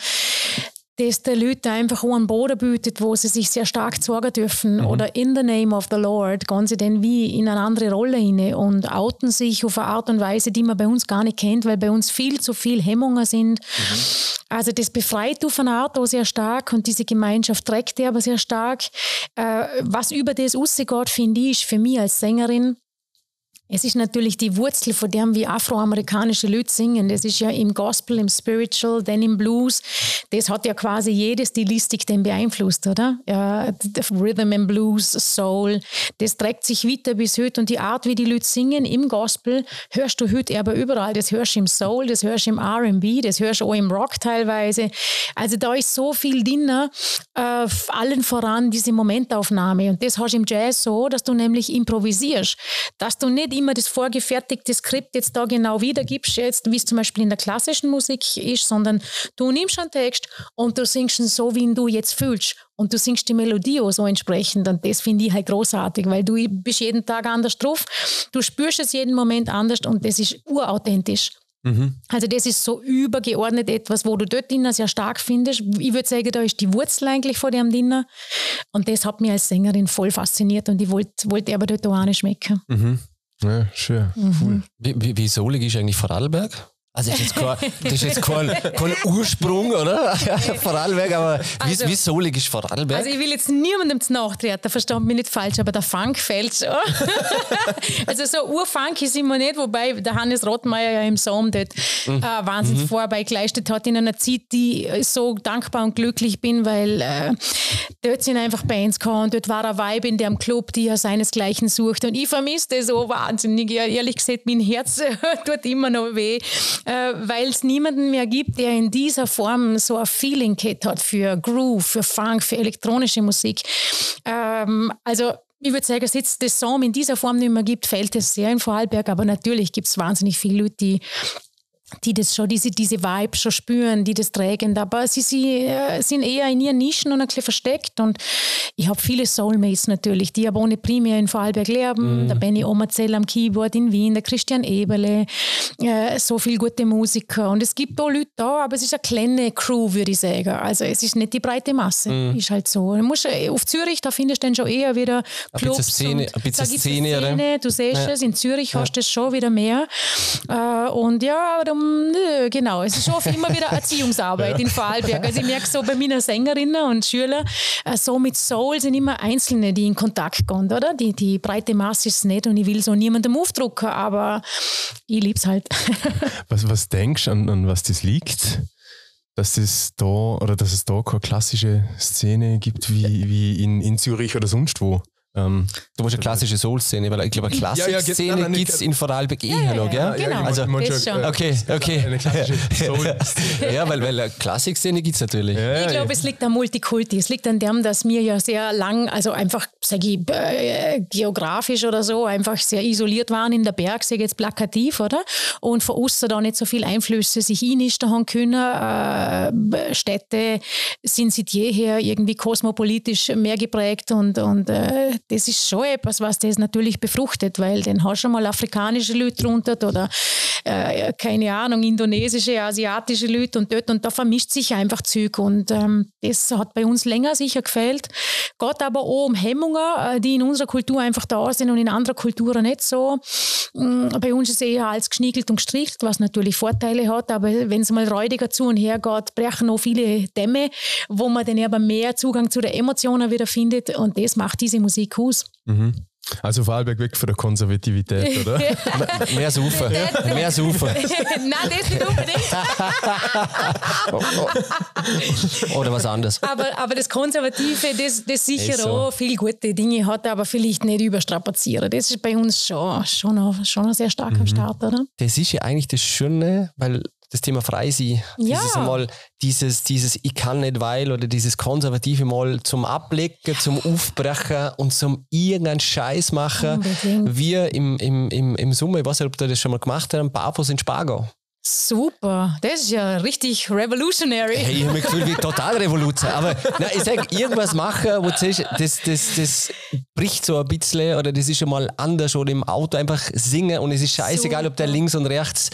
das den Leuten einfach einen Boden bietet, wo sie sich sehr stark sorgen dürfen. Mhm. Oder in the name of the Lord gehen sie dann wie in eine andere Rolle hinein und outen sich auf eine Art und Weise, die man bei uns gar nicht kennt, weil bei uns viel zu viel Hemmungen sind. Mhm. Also das befreit auf eine Art auch sehr stark und diese Gemeinschaft trägt die aber sehr stark. Äh, was über das rausgeht, finde ich, für mich als Sängerin, es ist natürlich die Wurzel von dem, wie afroamerikanische Leute singen. Das ist ja im Gospel, im Spiritual, dann im Blues. Das hat ja quasi jede Stilistik den beeinflusst, oder? Ja, Rhythm and Blues, Soul, das trägt sich weiter bis heute. Und die Art, wie die Leute singen im Gospel, hörst du heute aber überall. Das hörst du im Soul, das hörst du im R&B, das hörst du auch im Rock teilweise. Also da ist so viel drin, äh, allen voran diese Momentaufnahme. Und das hast du im Jazz so, dass du nämlich improvisierst, dass du nicht immer das vorgefertigte Skript jetzt da genau wiedergibst, jetzt, wie es zum Beispiel in der klassischen Musik ist, sondern du nimmst einen Text und du singst ihn so, wie ihn du jetzt fühlst. Und du singst die Melodie auch so entsprechend. Und das finde ich halt großartig, weil du bist jeden Tag anders drauf. Du spürst es jeden Moment anders und das ist urauthentisch. Mhm. Also das ist so übergeordnet etwas, wo du dort drinnen sehr stark findest. Ich würde sagen, da ist die Wurzel eigentlich vor dem drinnen. Und das hat mich als Sängerin voll fasziniert und ich wollte wollt aber dort auch nicht schmecken.
Mhm. Ja, schön. Mhm. Cool.
Wie, wie, wie solig ist eigentlich Vorarlberg? Also das ist jetzt kein, das ist jetzt kein, kein Ursprung, oder? Vorarlberg, aber wie, also, wie solig ist Vorarlberg?
Also ich will jetzt niemandem zu nachtreten, verstand mich nicht falsch, aber der Funk fällt schon. also so urfunk ist immer nicht, wobei der Hannes Rottmeier ja im Sohm dort mhm. äh, wahnsinnig mhm. Vorarbeit geleistet hat in einer Zeit, die ich so dankbar und glücklich bin, weil äh, dort sind einfach Bands gekommen, dort war ein Vibe in dem Club, die ja seinesgleichen sucht und ich vermisse das so wahnsinnig. Ehrlich gesagt, mein Herz tut immer noch weh äh, weil es niemanden mehr gibt, der in dieser Form so ein Feeling hat für Groove, für Funk, für elektronische Musik. Ähm, also ich würde sagen, seit es das Song in dieser Form nicht mehr gibt, fällt es sehr in Vorarlberg, aber natürlich gibt es wahnsinnig viele Leute, die die das schon, diese, diese Vibe schon spüren, die das tragen. Aber sie, sie äh, sind eher in ihren Nischen und ein bisschen versteckt. Und ich habe viele Soulmates natürlich, die aber ohne primär in Vorarlberg leben. Mm. Der Benny Omerzell am Keyboard in Wien, der Christian Eberle, äh, so viele gute Musiker. Und es gibt auch Leute da, aber es ist eine kleine Crew, würde ich sagen. Also es ist nicht die breite Masse. Mm. Ist halt so. Du musst, äh, auf Zürich, da findest du dann schon eher wieder Clubs.
Ein bisschen Szene. Ein bisschen Szene,
Szene du siehst ja. es, in Zürich ja. hast du es schon wieder mehr. Äh, und ja, aber nö, genau. Es ist oft immer wieder Erziehungsarbeit in Vorarlberg. Also ich merke so bei meinen Sängerinnen und Schülern, äh, so mit Soul sind immer Einzelne, die in Kontakt gehen, oder? Die, die breite Masse ist nicht und ich will so niemandem aufdrucken, aber ich liebe es halt.
was, was denkst du, an, an was das liegt? dass es da oder dass es da keine klassische Szene gibt wie, wie in, in Zürich oder sonst wo.
Ähm, du musst eine klassische Soul-Szene, weil ich glaube, eine Klassik-Szene ja, ja, gibt es in Vorarlberg eh ja, noch, gell?
Genau,
also,
schon.
Okay, okay. Eine klassische Soul ja, weil, weil eine Klassik-Szene gibt es natürlich.
ich glaube, es liegt am Multikulti. Es liegt an dem, dass wir ja sehr lang, also einfach, sage ich, äh, geografisch oder so, einfach sehr isoliert waren in der Berg, sage jetzt plakativ, oder? Und von außen da nicht so viele Einflüsse sich einnisten haben können. Äh, Städte sind seit jeher irgendwie kosmopolitisch mehr geprägt und, und äh, das ist schon etwas, was das natürlich befruchtet, weil dann hast du mal afrikanische Leute drunter oder äh, keine Ahnung, indonesische, asiatische Leute und dort und da vermischt sich einfach Zeug und ähm, das hat bei uns länger sicher gefehlt. Geht aber auch um Hemmungen, äh, die in unserer Kultur einfach da sind und in anderen Kulturen nicht so. Mm, bei uns ist es eher als geschniegelt und gestrichelt, was natürlich Vorteile hat, aber wenn es mal räudiger zu und her geht, brechen auch viele Dämme, wo man dann aber mehr Zugang zu den Emotionen wieder findet und das macht diese Musik aus. Mhm.
Also Vorarlberg weg von der Konservativität, oder?
mehr Saufen. mehr Saufen.
Nein, das nicht unbedingt.
oder was anderes.
Aber, aber das Konservative, das, das sicher so. auch viele gute Dinge hat, aber vielleicht nicht überstrapazieren. Das ist bei uns schon, schon, noch, schon noch sehr stark mhm. am Start, oder?
Das ist ja eigentlich das Schöne, weil das Thema frei sein, ja. dieses mal, dieses, dieses ich kann nicht weil oder dieses konservative mal zum Ablecken, zum Aufbrechen und zum irgendeinen Scheiß machen, Unbedingt. wie im, im, im, im Sommer, ich weiß nicht, ob du das schon mal gemacht hast, barfuß in Spargau.
Super, das ist ja richtig revolutionary.
Hey, ich habe mich gefühlt wie total Revolution. Aber nein, ich sage, irgendwas machen, wo du siehst, das, das, das bricht so ein bisschen oder das ist schon mal anders oder im Auto einfach singen und es ist scheißegal, ob der links und rechts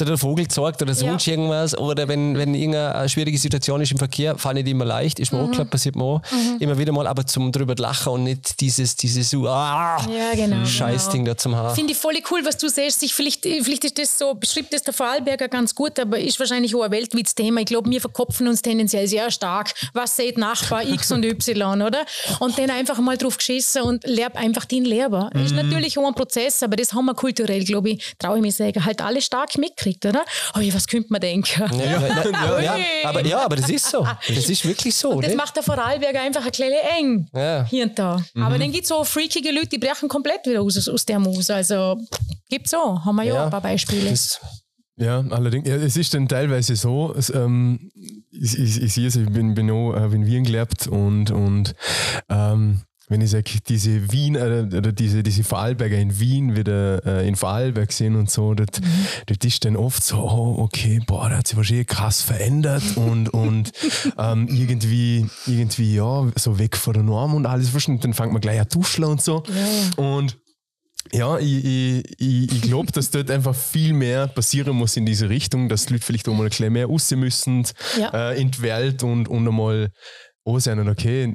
der Vogel zeigt oder sonst ja. irgendwas oder wenn, wenn irgendeine schwierige Situation ist im Verkehr, fahre nicht immer leicht, ist mir mhm. auch klar, passiert mir auch mhm. immer wieder mal, aber zum drüber lachen und nicht dieses, dieses ah, ja, genau, Scheißding genau. da zum Haar.
Finde ich voll cool, was du siehst. vielleicht, vielleicht ist das so, beschreibt das der Fall Vorarlberger ganz gut, aber ist wahrscheinlich auch ein weltweites Thema. Ich glaube, wir verkopfen uns tendenziell sehr stark. Was sieht Nachbar X und Y, oder? Und dann einfach mal drauf geschissen und lernt einfach den Lehrer. Mhm. Ist natürlich auch ein Prozess, aber das haben wir kulturell, glaube ich, traue ich mir sagen, halt alle stark mitkriegt, oder? Oh, was könnte man denken? Ja,
ja, ja, aber, ja, aber das ist so. Das ist wirklich so.
Und das ne? macht der Vorarlberger einfach ein kleines eng hier und da. Mhm. Aber dann gibt es so freakige Leute, die brechen komplett wieder aus, aus der Muse. Also gibt es auch. Haben wir ja, ein paar Beispiele. Das
ja, allerdings. Ja, es ist dann teilweise so, es, ähm, ich, ich, ich, sehe es, ich bin, bin auch äh, in Wien gelebt und, und ähm, wenn ich sage, diese Wien äh, oder diese, diese Vorarlberger in Wien wieder äh, in Vorarlberg sehen und so, das, mhm. das ist dann oft so, oh, okay, boah, der hat sich wahrscheinlich krass verändert und, und ähm, irgendwie, irgendwie, ja, so weg von der Norm und alles. Und dann fängt man gleich an duschen und so. Ja. Und ja, ich, ich, ich, ich glaube, dass dort einfach viel mehr passieren muss in diese Richtung, dass die Leute vielleicht auch mal ein bisschen mehr raus müssen ja. äh, in die Welt und, und einmal oh, sein und okay.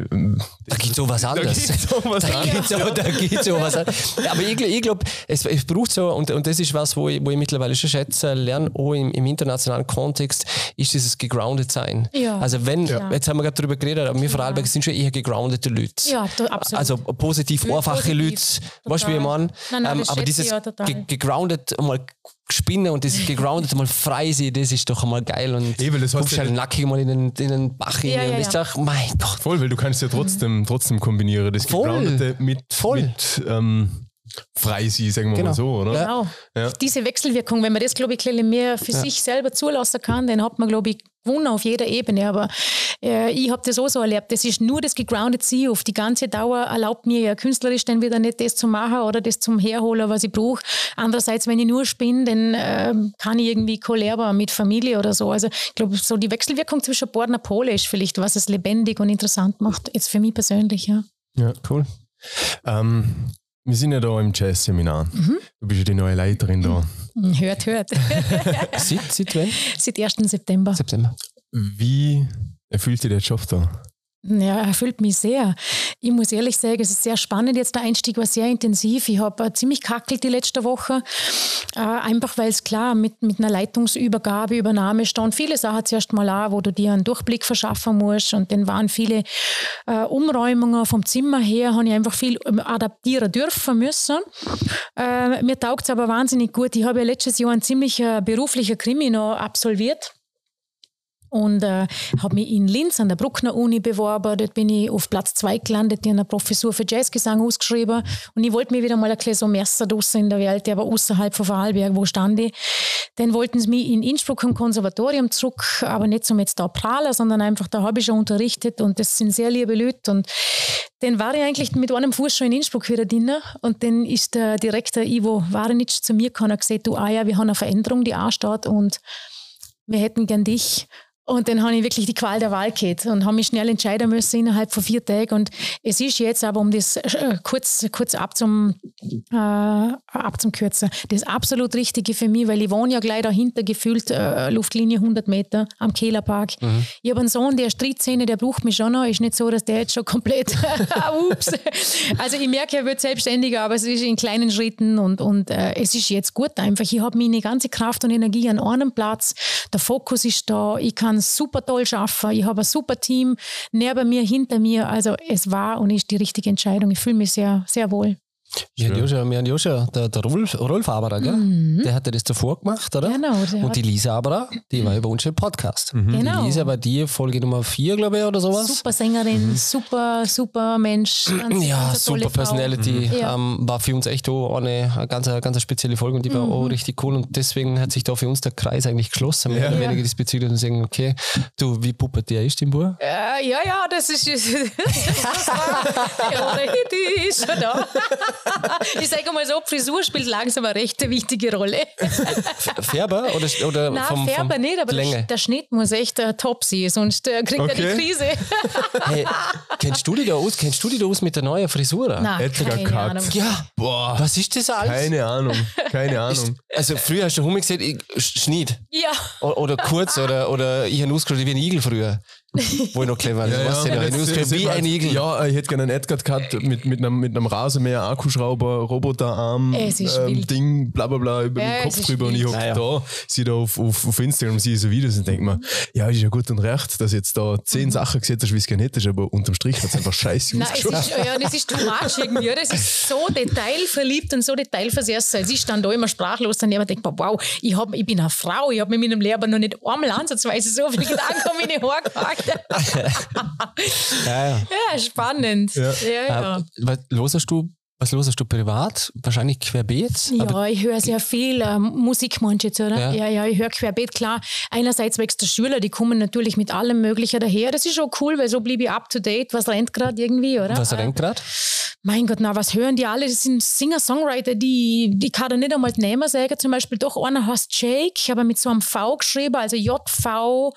Da was anderes. Da geht so was da anderes. Da geht so was anderes. Aber ich, ich glaube, es, es braucht so, und, und das ist was, wo ich, wo ich mittlerweile schon schätze, lerne, auch im, im internationalen Kontext, ist dieses gegroundet sein. Ja. Also wenn, ja. jetzt haben wir gerade darüber geredet, aber wir Vorarlberg sind schon eher gegroundete Leute.
Ja, absolut.
Also positiv, einfache Leute, weißt du, wie ich meine? Ähm, aber dieses gegroundet, mal Spinnen und das gegroundet mal frei sein, das ist doch einmal geil und
Eben, das
heißt halt nackig mal in den, in den Bach ja, ja, und ich sag, mein Gott.
Voll, weil du kannst ja trotzdem, trotzdem kombinieren, das Gegroundete mit, Voll. mit ähm, frei sein, sagen wir genau. mal so, oder?
Genau. Ja. Diese Wechselwirkung, wenn man das, glaube ich, mehr für sich selber zulassen kann, dann hat man, glaube ich, gewonnen auf jeder Ebene. Aber äh, ich habe das auch so erlebt. Das ist nur das gegroundet Sie auf die ganze Dauer erlaubt mir ja künstlerisch dann wieder nicht das zu machen oder das zum Herholen, was ich brauche. Andererseits, wenn ich nur spinne, dann äh, kann ich irgendwie kollabor mit Familie oder so. Also ich glaube, so die Wechselwirkung zwischen Borden und Pole ist vielleicht, was es lebendig und interessant macht. Jetzt für mich persönlich, ja.
Ja, cool. Ähm, wir sind ja da im Jazz-Seminar. Mhm. Du bist ja die neue Leiterin da.
Mhm. Hört, hört.
seit, seit wann?
Seit 1. September.
September.
Wie erfüllt dir der Job da?
Ja, erfüllt mich sehr. Ich muss ehrlich sagen, es ist sehr spannend. Jetzt der Einstieg war sehr intensiv. Ich habe äh, ziemlich kackelt die letzte Woche. Äh, einfach weil es klar mit, mit einer Leitungsübergabe, Übernahme stand. Viele Sachen zuerst mal an, wo du dir einen Durchblick verschaffen musst. Und dann waren viele äh, Umräumungen vom Zimmer her, habe ich einfach viel ähm, adaptieren dürfen müssen. Äh, mir taugt es aber wahnsinnig gut. Ich habe ja letztes Jahr einen ziemlich äh, beruflichen Krimi noch absolviert und äh, habe mich in Linz an der Bruckner Uni beworben. Dort bin ich auf Platz zwei gelandet, die eine Professur für Jazzgesang ausgeschrieben. Und ich wollte mir wieder mal ein bisschen so messen draussen in der Welt, aber außerhalb von Vorarlberg, wo stand ich. Dann wollten sie mich in Innsbruck am Konservatorium zurück, aber nicht zum jetzt da prahlen, sondern einfach, da habe ich schon unterrichtet und das sind sehr liebe Leute. Und dann war ich eigentlich mit einem Fuß schon in Innsbruck wieder drin. Und dann ist der Direktor Ivo Warenitsch zu mir gekommen und gesagt, du, ah ja, wir haben eine Veränderung, die ansteht und wir hätten gern dich. Und dann habe ich wirklich die Qual der Wahl gehabt und habe mich schnell entscheiden müssen innerhalb von vier Tagen. Und es ist jetzt aber, um das äh, kurz, kurz abzum, äh, abzukürzen, das absolut Richtige für mich, weil ich wohne ja gleich dahinter, gefühlt äh, Luftlinie 100 Meter am Kehlerpark. Mhm. Ich habe einen Sohn, der ist 13, der braucht mich schon noch. Ist nicht so, dass der jetzt schon komplett, ups. Also ich merke, er wird selbstständiger, aber es ist in kleinen Schritten und, und äh, es ist jetzt gut einfach. Ich habe meine ganze Kraft und Energie an einem Platz. Der Fokus ist da. Ich kann kann super toll arbeiten. Ich habe ein super Team neben mir, hinter mir. Also es war und ist die richtige Entscheidung. Ich fühle mich sehr, sehr wohl.
Wir haben ja schon, wir haben ja schon der, der Rolf, Rolf Aberer, gell? Mhm. der hatte das davor gemacht, oder?
Genau.
Und die Lisa Aberer, die war über uns im Podcast. Mhm. Genau. Die Lisa war die Folge Nummer 4, glaube ich, oder sowas.
Super Sängerin, mhm. super, super Mensch.
Ganz, ja, ganz super Personality. Mhm. Ähm, war für uns echt auch eine, eine ganz, ganz spezielle Folge und die war auch mhm. richtig cool. Und deswegen hat sich da für uns der Kreis eigentlich geschlossen, mehr ja. oder weniger diesbezüglich und sagen, okay, du, wie pubertär ist im Bur?
Äh, ja, ja, das ist. das war, ja, der Hit ist schon da. Ich sage mal so, Frisur spielt langsam eine recht wichtige Rolle.
Färber oder, oder
Nein,
vom,
Färber
vom
nicht, aber der,
Länge?
der Schnitt muss echt äh, top sein, sonst äh, kriegt er
Okay.
die Krise.
Hey, kennst du dich da aus? Kennst du dich da aus mit der neuen Frisur?
Nein, keine
Cut.
Ahnung.
Ja.
Boah,
Was ist das alles?
keine Ahnung, keine Ahnung.
Also früher hast du Hummer gesagt, ich, Schnitt.
Ja,
O- Oder kurz oder, oder ich habe ausgeschaut wie ein Igel früher. Wo ich noch clever war. Ja, habe
Jetzt
ausgeschaut
sieht
wie ein Igel.
Ja, ich hätte gerne einen Edgar Cut mit, mit, einem, mit einem Rasenmäher, Akkuschrauber, Roboterarm, ähm. Ding, bla bla bla, über
Ja,
den Kopf drüber und ich
wild.
hocke
Ja, ja.
da, sehe da auf, auf, auf Instagram, sehe so Videos und denke mir, ja, ist ja gut und recht, dass jetzt da zehn
Mhm.
Sachen gesehen hast, wie es gerne hättest, aber unterm Strich hat es einfach scheiße
Nein, es ist, ja, das ist too much irgendwie? Es ist so detailverliebt und so detailversessen. Also ich stand da immer sprachlos und ich denke, wow, ich, hab, ich bin eine Frau, ich habe mit meinem Lehrer noch nicht einmal ansatzweise so viele Gedanken um meine Haare gemacht.
Ja, ja.
Ja, spannend. Ja, ja.
Äh, was hörst du, was hörst du privat? Wahrscheinlich querbeet?
Ja, ich höre sehr viel ähm, Musik, meinst jetzt, oder?
Ja.
Ja, ja, ich höre querbeet, klar. Einerseits wächst der Schüler, die kommen natürlich mit allem Möglichen daher. Das ist schon cool, weil so blieb ich up to date. Was rennt gerade irgendwie, oder?
Was
Äh,
rennt gerade?
Mein Gott, na, was hören die alle? Das sind Singer-Songwriter, die, die kann da nicht einmal die Namen sagen. Zum Beispiel doch einer heißt Jake, ich habe mit so einem V geschrieben, also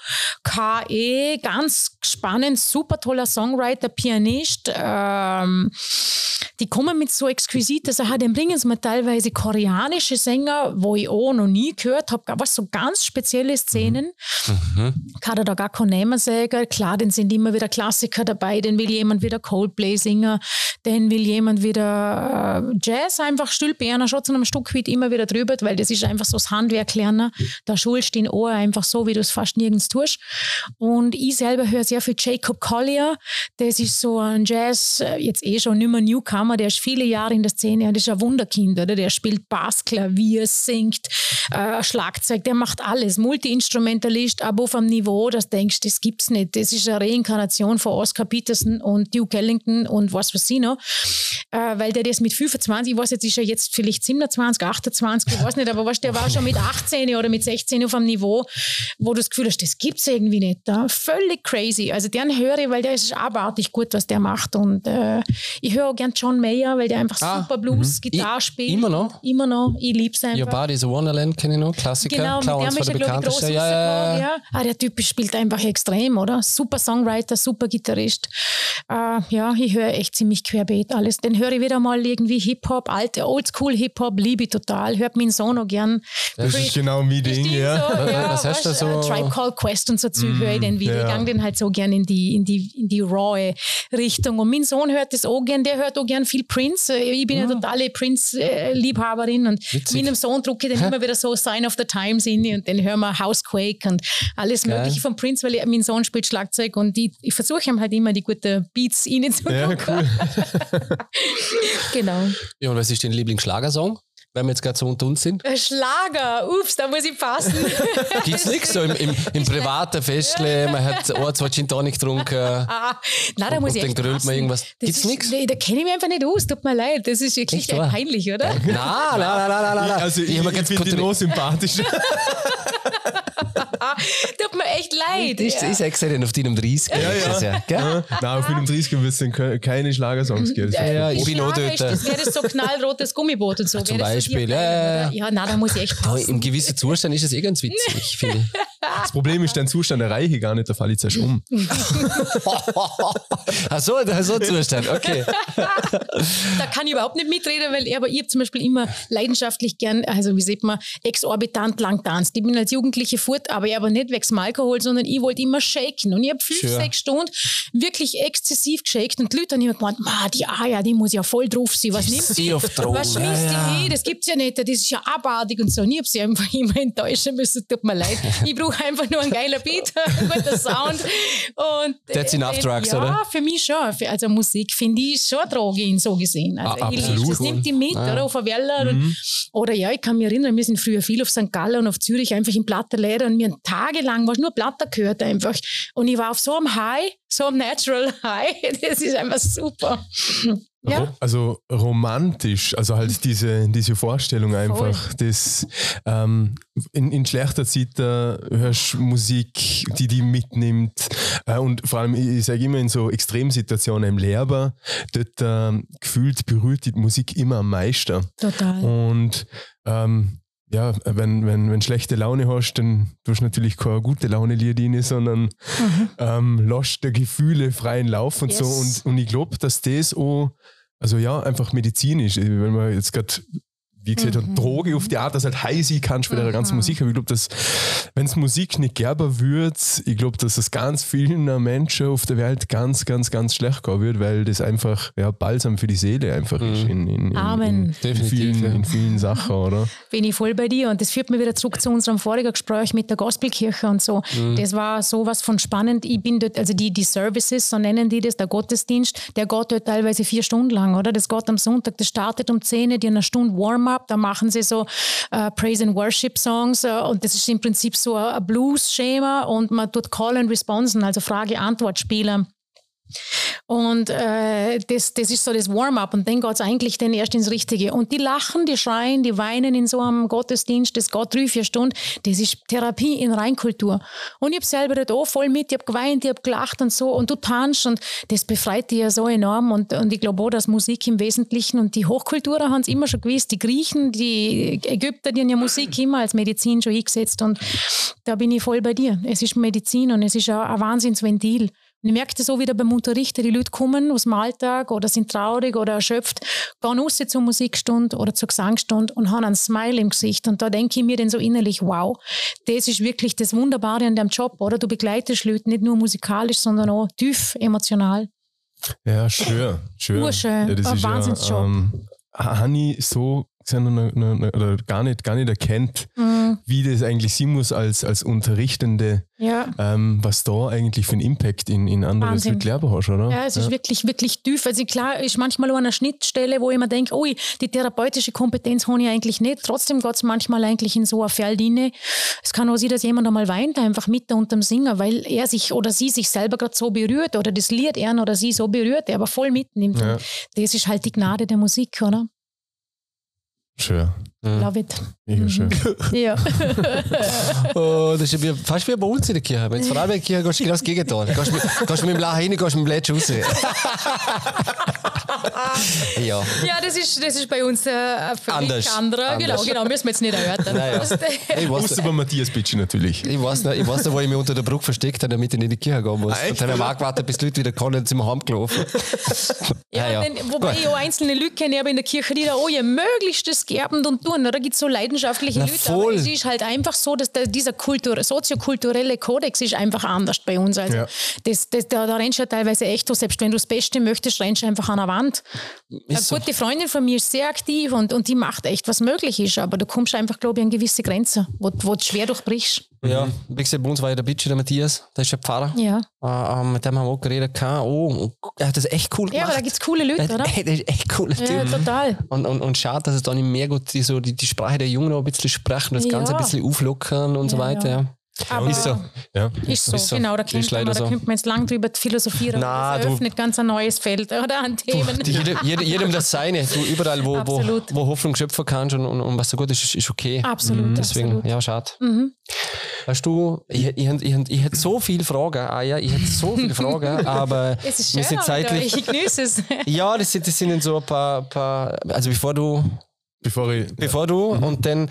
J-V-K-E. Ganz spannend, super toller Songwriter, Pianist. Ähm, die kommen mit so exquisite Sachen, dann bringen sie mir teilweise koreanische Sänger, wo ich auch noch nie gehört habe, aber so ganz spezielle Szenen. Kann er da gar keinen Namen sagen. Klar, dann sind immer wieder Klassiker dabei, dann will jemand wieder Coldplay singen, dann will jemand wieder äh, Jazz einfach stülpen, schon zu einem Stück weit immer wieder drüber, weil das ist einfach so das Handwerk lernen. Da schulst du in Ohr einfach so, wie du es fast nirgends tust. Und ich selber höre sehr viel Jacob Collier. Das ist so ein Jazz, äh, jetzt eh schon nicht mehr Newcomer, der ist viele Jahre in der Szene und ist ein Wunderkind, oder? Der spielt Bass, Klavier, singt, äh, Schlagzeug, der macht alles. Multi-Instrumentalist, aber auf einem Niveau, das denkst das gibt's nicht. Das ist eine Reinkarnation von Oscar Peterson und Duke Ellington und was weiß ich noch. Äh, weil der das mit 25, ich weiß jetzt, ist er jetzt vielleicht 27, 28, ich weiß nicht, aber weißt, der war schon mit 18 oder mit 16 auf einem Niveau, wo du das Gefühl hast, das gibt's irgendwie nicht. Da. Völlig crazy. Also den höre ich, weil der ist abartig gut, was der macht. Und äh, ich höre auch gern John Mayer, weil der einfach
Ah,
super Blues, Gitarre
I-
spielt.
immer noch?
Immer noch. Ich lieb's einfach.
Your Body's a Wonderland kenne ich noch, Klassiker.
Genau,
Klar,
mit dem ist
der
er, glaube ich, groß
bekanntesten. Ja, ja, ja.
Ah, der Typ spielt einfach extrem, oder? Super Songwriter, super Gitarrist. Äh, ja, ich höre echt ziemlich querbeet alles. Dann höre ich wieder mal irgendwie Hip-Hop, alte Oldschool-Hip-Hop, liebe ich total. Hört meinen Sohn auch gern.
Das ist genau mein Ding, ja.
So, ja,
Was hast du so-
äh, Tribe Called Quest und so Zeug höre ich dann wieder.
ja.
Ich gang den halt so gern in die, in die, in die rawe Richtung. Und mein Sohn hört das auch gern, der hört auch gern viel Prince. Äh, Ich bin ja totale Prince-Liebhaberin und
Witzig.
meinem Sohn drucke ich dann immer wieder so Sign of the Times in und dann hören wir Housequake und alles
Geil.
Mögliche von Prince, weil ich, mein Sohn spielt Schlagzeug und ich, ich versuche ihm halt immer die guten Beats rein zu
Ja, cool.
Genau.
Ja, und was ist dein Lieblingsschlagersong? Wenn wir jetzt gerade so unter uns sind.
Ein Schlager, ups, da muss ich passen.
Gibt's nichts so im, im, im privaten Festle, man hat ein, zwei Gin Tonic getrunken.
Ah, nein, da muss
Und
ich
dann
echt
grölt man irgendwas. Gibt's
ist-
nix?
Nee, da kenne ich mich einfach nicht aus, tut mir leid. Das ist wirklich peinlich, oder?
Nein, nein, nein, nein, nein, nein, nein.
Also ich, ich,
jetzt
finde ihn auch sympathisch.
tut mir echt leid.
Das ist,
ja.
ist exzellent auf deinem 30. Ja,
ja.
Gell?
Nein, auf 35 wird es dann ke- keine Schlagersongs geben. Das
Äh,
Ja, ich bin auch
Schlager
dort.
ist, das wäre das so knallrotes Gummiboot und so.
zum
Wäre das so
Beispiel,
dir
ja, ja,
ja, nein, da muss ich echt passen.
Im gewissen Zustand ist es eh ganz witzig, finde ich.
Das Problem ist, den Zustand erreiche ich gar nicht, da falle ich zuerst um.
Ach so, so ein Zustand, okay.
da kann ich überhaupt nicht mitreden, weil ich, aber ich habe zum Beispiel immer leidenschaftlich gern, also wie sieht man, exorbitant lang tanzt. Ich bin als Jugendliche fort, aber ich aber nicht wegen Alkohol, sondern ich wollte immer shaken. Und ich habe fünf,
Sure.
sechs Stunden wirklich exzessiv geshakt und die Leute haben immer gemeint, "Ma, die Aya, die muss ja voll drauf sein. Was nimmt sie?
Sie auf Drogen.
Was schmeißt
ja,
die hin? Das gibt's ja nicht. Das ist ja abartig und so. Und ich habe sie einfach immer enttäuschen müssen. Tut mir leid. Ich brauche einfach nur einen geilen Beat, einen guten Sound. Und,
That's enough
äh,
drugs,
ja,
oder?
für mich schon. Also Musik finde ich schon Droge so gesehen. Also
Ah,
ich
absolut.
liebe das nimmt die mit,
Ja.
oder? Auf der Welle. Und, oder ja, ich kann mich erinnern, wir sind früher viel auf St. Gallen und auf Zürich einfach im Plattenläder und wir haben tagelang was nur Platter gehört einfach. Und ich war auf so einem High, so einem Natural High. Das ist einfach super. Ja.
Also romantisch, also halt diese, diese Vorstellung einfach. Das, ähm, in, in schlechter Zeit äh, hörst du Musik, die die mitnimmt. Äh, und vor allem, ich, ich sage immer in so Extremsituationen im Lehrer, dort äh, gefühlt berührt die Musik immer am meisten.
Total.
Und ähm, ja, wenn, wenn, wenn schlechte Laune hast, dann tust du natürlich keine gute Laune Lied rein, sondern
Mhm.
ähm, lässt der Gefühle freien Lauf und so.
Yes.
Und, und ich glaube, dass das auch, also ja, einfach medizinisch, wenn man jetzt gerade, wie gesagt,
Mhm.
Droge auf die Art, dass halt high sein kannst bei der ganzen Musik. Aber ich glaube, dass, wenn es Musik nicht gerber wird, ich glaube, dass es ganz vielen Menschen auf der Welt ganz, ganz, ganz schlecht gehen wird, weil das einfach ja, Balsam für die Seele einfach ist. In, in, in,
Amen.
In, vielen,
ja.
in vielen Sachen, oder?
bin ich voll bei dir. Und das führt mich wieder zurück zu unserem vorigen Gespräch mit der Gospelkirche und so.
Mhm.
Das war sowas von spannend. Ich bin dort, also die, die Services, so nennen die das, der Gottesdienst, der geht dort teilweise vier Stunden lang, oder? Das geht am Sonntag, das startet um 10 Uhr, die haben eine Stunde Warm-up, da machen sie so äh, Praise and Worship Songs äh, und das ist im Prinzip so ein Blues-Schema und man tut Call and Responsen, also Frage-Antwort-Spiele. Und äh, das, das ist so das Warm-up und dann geht es eigentlich dann erst ins Richtige. Und die lachen, die schreien, die weinen in so einem Gottesdienst, das geht drei, vier Stunden. Das ist Therapie in Reinkultur. Und ich habe selber dort auch voll mit, ich habe geweint, ich habe gelacht und so und du tanzt und das befreit dich ja so enorm. Und, und ich glaube auch, dass Musik im Wesentlichen und die Hochkulturen haben es immer schon gewusst, die Griechen, die Ägypter, die haben ja Musik immer als Medizin schon eingesetzt und da bin ich voll bei dir. Es ist Medizin und es ist auch ein Wahnsinnsventil. Und ich merke das so wieder beim Unterrichten, die Leute kommen aus dem Alltag oder sind traurig oder erschöpft, gehen raus zur Musikstunde oder zur Gesangsstunde und haben einen Smile im Gesicht. Und da denke ich mir dann so innerlich, wow, das ist wirklich das Wunderbare an deinem Job, oder? Du begleitest Leute nicht nur musikalisch, sondern auch tief emotional.
Ja, schön. schön.
Urschön.
Ja, das
Ein
ist ja,
Wahnsinnsjob.
ähm, habe ich so oder gar nicht, gar nicht erkennt,
Mhm.
wie das eigentlich sein muss als, als Unterrichtende,
Ja.
ähm, was da eigentlich für einen Impact in, in andere
Wahnsinn.
Leute hast, oder?
Ja, es ist wirklich, wirklich tief. Also klar, ist manchmal auch an einer Schnittstelle, wo ich mir denke, ui, die therapeutische Kompetenz habe ich eigentlich nicht. Trotzdem geht es manchmal eigentlich in so ein Feld rein. Es kann auch sein, dass jemand einmal weint, einfach mit da unterm Singen, weil er sich oder sie sich selber gerade so berührt oder das Lied er oder sie so berührt, er aber voll mitnimmt.
Ja.
Das ist halt die Gnade der Musik, oder?
Schön.
Love it.
Mega schön.
Ja.
Oh, das ist ja wie, fast wie bei uns in der Kirche. Wenn du vor allem in der Kirche gehst, du genau das Gegenteil. Gehst mit, gehst mit dem Lachen rein, gehst mit dem Blätsch raus. ja.
ja, das ist, das ist bei uns äh, ein völlig
Anders.
anderer. Genau,
Anders.
genau, müssen wir jetzt nicht erörtern.
Naja.
Das-
Ich weiß,
Außer bei Matthias Bitsch natürlich.
ich, weiß noch, ich weiß noch, wo ich mich unter der Brücke versteckt habe, damit ich nicht in die Kirche gehen muss.
Ah,
und dann haben wir auch gewartet, bis die Leute wieder kommen, dann sind wir heimgelaufen.
Ja,
ja.
Denn, wobei
Gut.
ich auch einzelne Leute kenne, aber in der Kirche, die da, oh ja, möglichst das gerbend und tun. Da gibt es so leidenschaftliche
Na,
Leute.
voll.
Aber es ist halt einfach so, dass der, dieser Kultur, soziokulturelle Kodex ist einfach anders bei uns. Also
Ja.
das, das, da, da rennst du ja teilweise echt, so, selbst wenn du das Beste möchtest, rennst du einfach an der Wand. Eine
Ist so.
gute Freundin von mir ist sehr aktiv und, und die macht echt, was möglich ist. Aber du kommst einfach, glaube ich, an gewisse Grenzen, wo, wo du schwer durchbrichst.
Ja, wie gesagt, bei uns war ja der Bitch, der Matthias, der ist ja Pfarrer.
Ja,
Äh, mit dem haben wir auch geredet. Oh, er hat das echt cool
ja
gemacht.
aber da gibt es coole Leute,
der,
oder?
der ist echt cooler
Ja,
Typ.
total.
Und, und, und schade, dass es da nicht mehr gut die, so die, die Sprache der Jungen noch ein bisschen sprechen, das Ganze
Ja.
ein bisschen auflockern und so
Ja,
weiter.
ja.
Ja.
Aber
Ist so.
Ja.
Ist so,
Ist so.
genau. Da
Ist
könnte man, da
so.
könnte man jetzt lang drüber philosophieren.
Na,
aber das
du-
eröffnet ganz ein neues Feld oder an Themen.
Die, jede, jede, jedem das Seine. Du, überall, wo, wo,
Absolut.
wo Hoffnung schöpfen kannst und, und, und was so gut ist, ist, ist okay.
Absolut,
Deswegen,
absolut.
ja, schade.
Mhm.
Weißt du, ich, ich, ich, ich, hätte so viele Fragen, ah ja, ich hätte so viele Fragen, aber
Es ist
wir
schön,
sind
aber
zeitlich.
ich genieße es.
Ja, das sind, das sind so ein paar, paar also bevor du,
Bevor ich.
bevor du und dann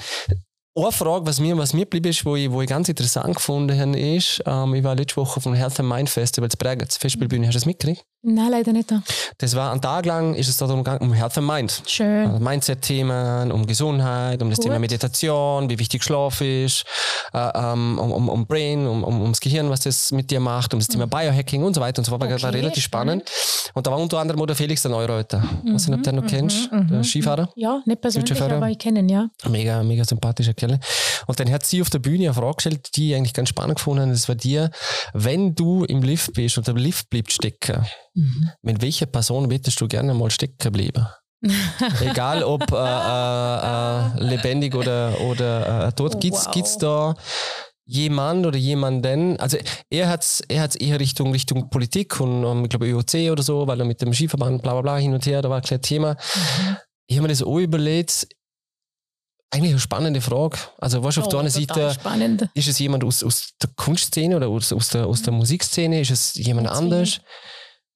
eine Frage, was mir, was mir geblieben ist, wo ich, wo ich ganz interessant gefunden habe, ist, ähm, ich war letzte Woche dem Health and Mind Festival zu Prager, zur Festspielbühne, hast du das mitgekriegt?
Nein, leider nicht.
Das war einen Tag lang, ist es darum gegangen, um Health and Mind.
Schön.
Also Mindset-Themen, um Gesundheit, um das
Gut.
Thema Meditation, wie wichtig Schlaf ist, äh, ähm, um, um, um Brain, um, um, ums Gehirn, was das mit dir macht, um das Thema Biohacking und so weiter und so fort. War, war
Mhm. Okay,
relativ spannend. Und da war unter anderem auch der Felix der Neureuter. Ich weiß nicht, ob du den noch kennst, der Skifahrer.
Ja, nicht persönlich, aber ich kenne ihn, ja.
Mega, mega sympathischer Kerl. Und dann hat sie auf der Bühne eine Frage gestellt, die ich eigentlich ganz spannend gefunden habe. Das war dir, wenn du im Lift bist und der Lift bleibt stecken, mit welcher Person würdest du gerne mal stecken bleiben? Egal ob äh, äh, äh, lebendig oder, oder äh, tot.
Oh,
Gibt's,
wow.
gibt's da jemand oder jemanden, also er hat es er hat's eher Richtung, Richtung Politik und um, ich glaube ÖOC oder so, weil er mit dem Skiverband bla bla bla hin und her, da war ein kleines Thema. Mhm. Ich habe mir das auch überlegt, eigentlich eine spannende Frage. Also, was oh, auf der einen Seite spannend. ist es jemand aus, aus der Kunstszene oder aus, aus, der, aus der Musikszene? Ist es jemand anders?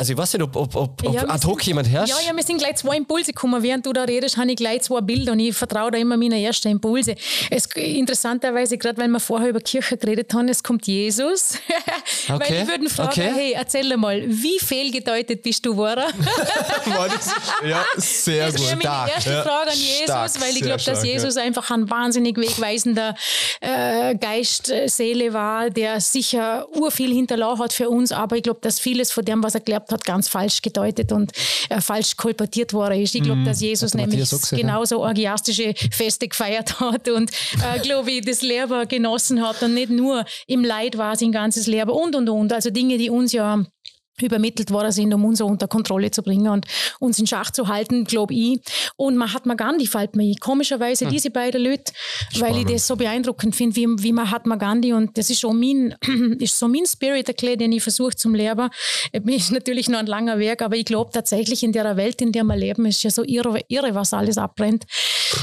Also ich weiß nicht, ob, ob, ob, ja, ad hoc jemand herrscht.
Ja, ja, mir sind gleich zwei Impulse gekommen. Während du da redest, habe ich gleich zwei Bilder und ich vertraue da immer meinen ersten Impulse. Es, interessanterweise, gerade weil wir vorher über Kirche geredet haben, es kommt Jesus. Okay. weil ich würde fragen, okay. hey, erzähl mal, wie fehlgedeutet bist du geworden?
ja, sehr
das
gut.
Das wäre meine erste ja. Frage an Jesus, stark, weil ich glaube, dass Jesus ja. einfach ein wahnsinnig wegweisender äh, Geist, äh, Seele war, der sicher urviel hinterlassen hat für uns, aber ich glaube, dass vieles von dem, was er glaubt hat, ganz falsch gedeutet und äh, falsch kolportiert worden ist. Ich glaube, mm, dass Jesus nämlich gesagt, genauso orgiastische Feste gefeiert hat und, äh, glaube ich, das Leben genossen hat und nicht nur im Leid war sein ganzes Leben und, und, und. Also Dinge, die uns ja übermittelt worden sind, um uns so unter Kontrolle zu bringen und uns in Schach zu halten, glaube ich. Und Mahatma Gandhi fällt mir Komischerweise hm. diese beiden Leute, Spannend. weil ich das so beeindruckend finde, wie, wie Mahatma Gandhi und das ist so mein, ist so mein Spirit erklärt, den ich versuche zum Leben. Ist natürlich noch ein langer Weg, aber ich glaube tatsächlich in der Welt, in der wir leben, ist ja so irre, irre was alles abbrennt.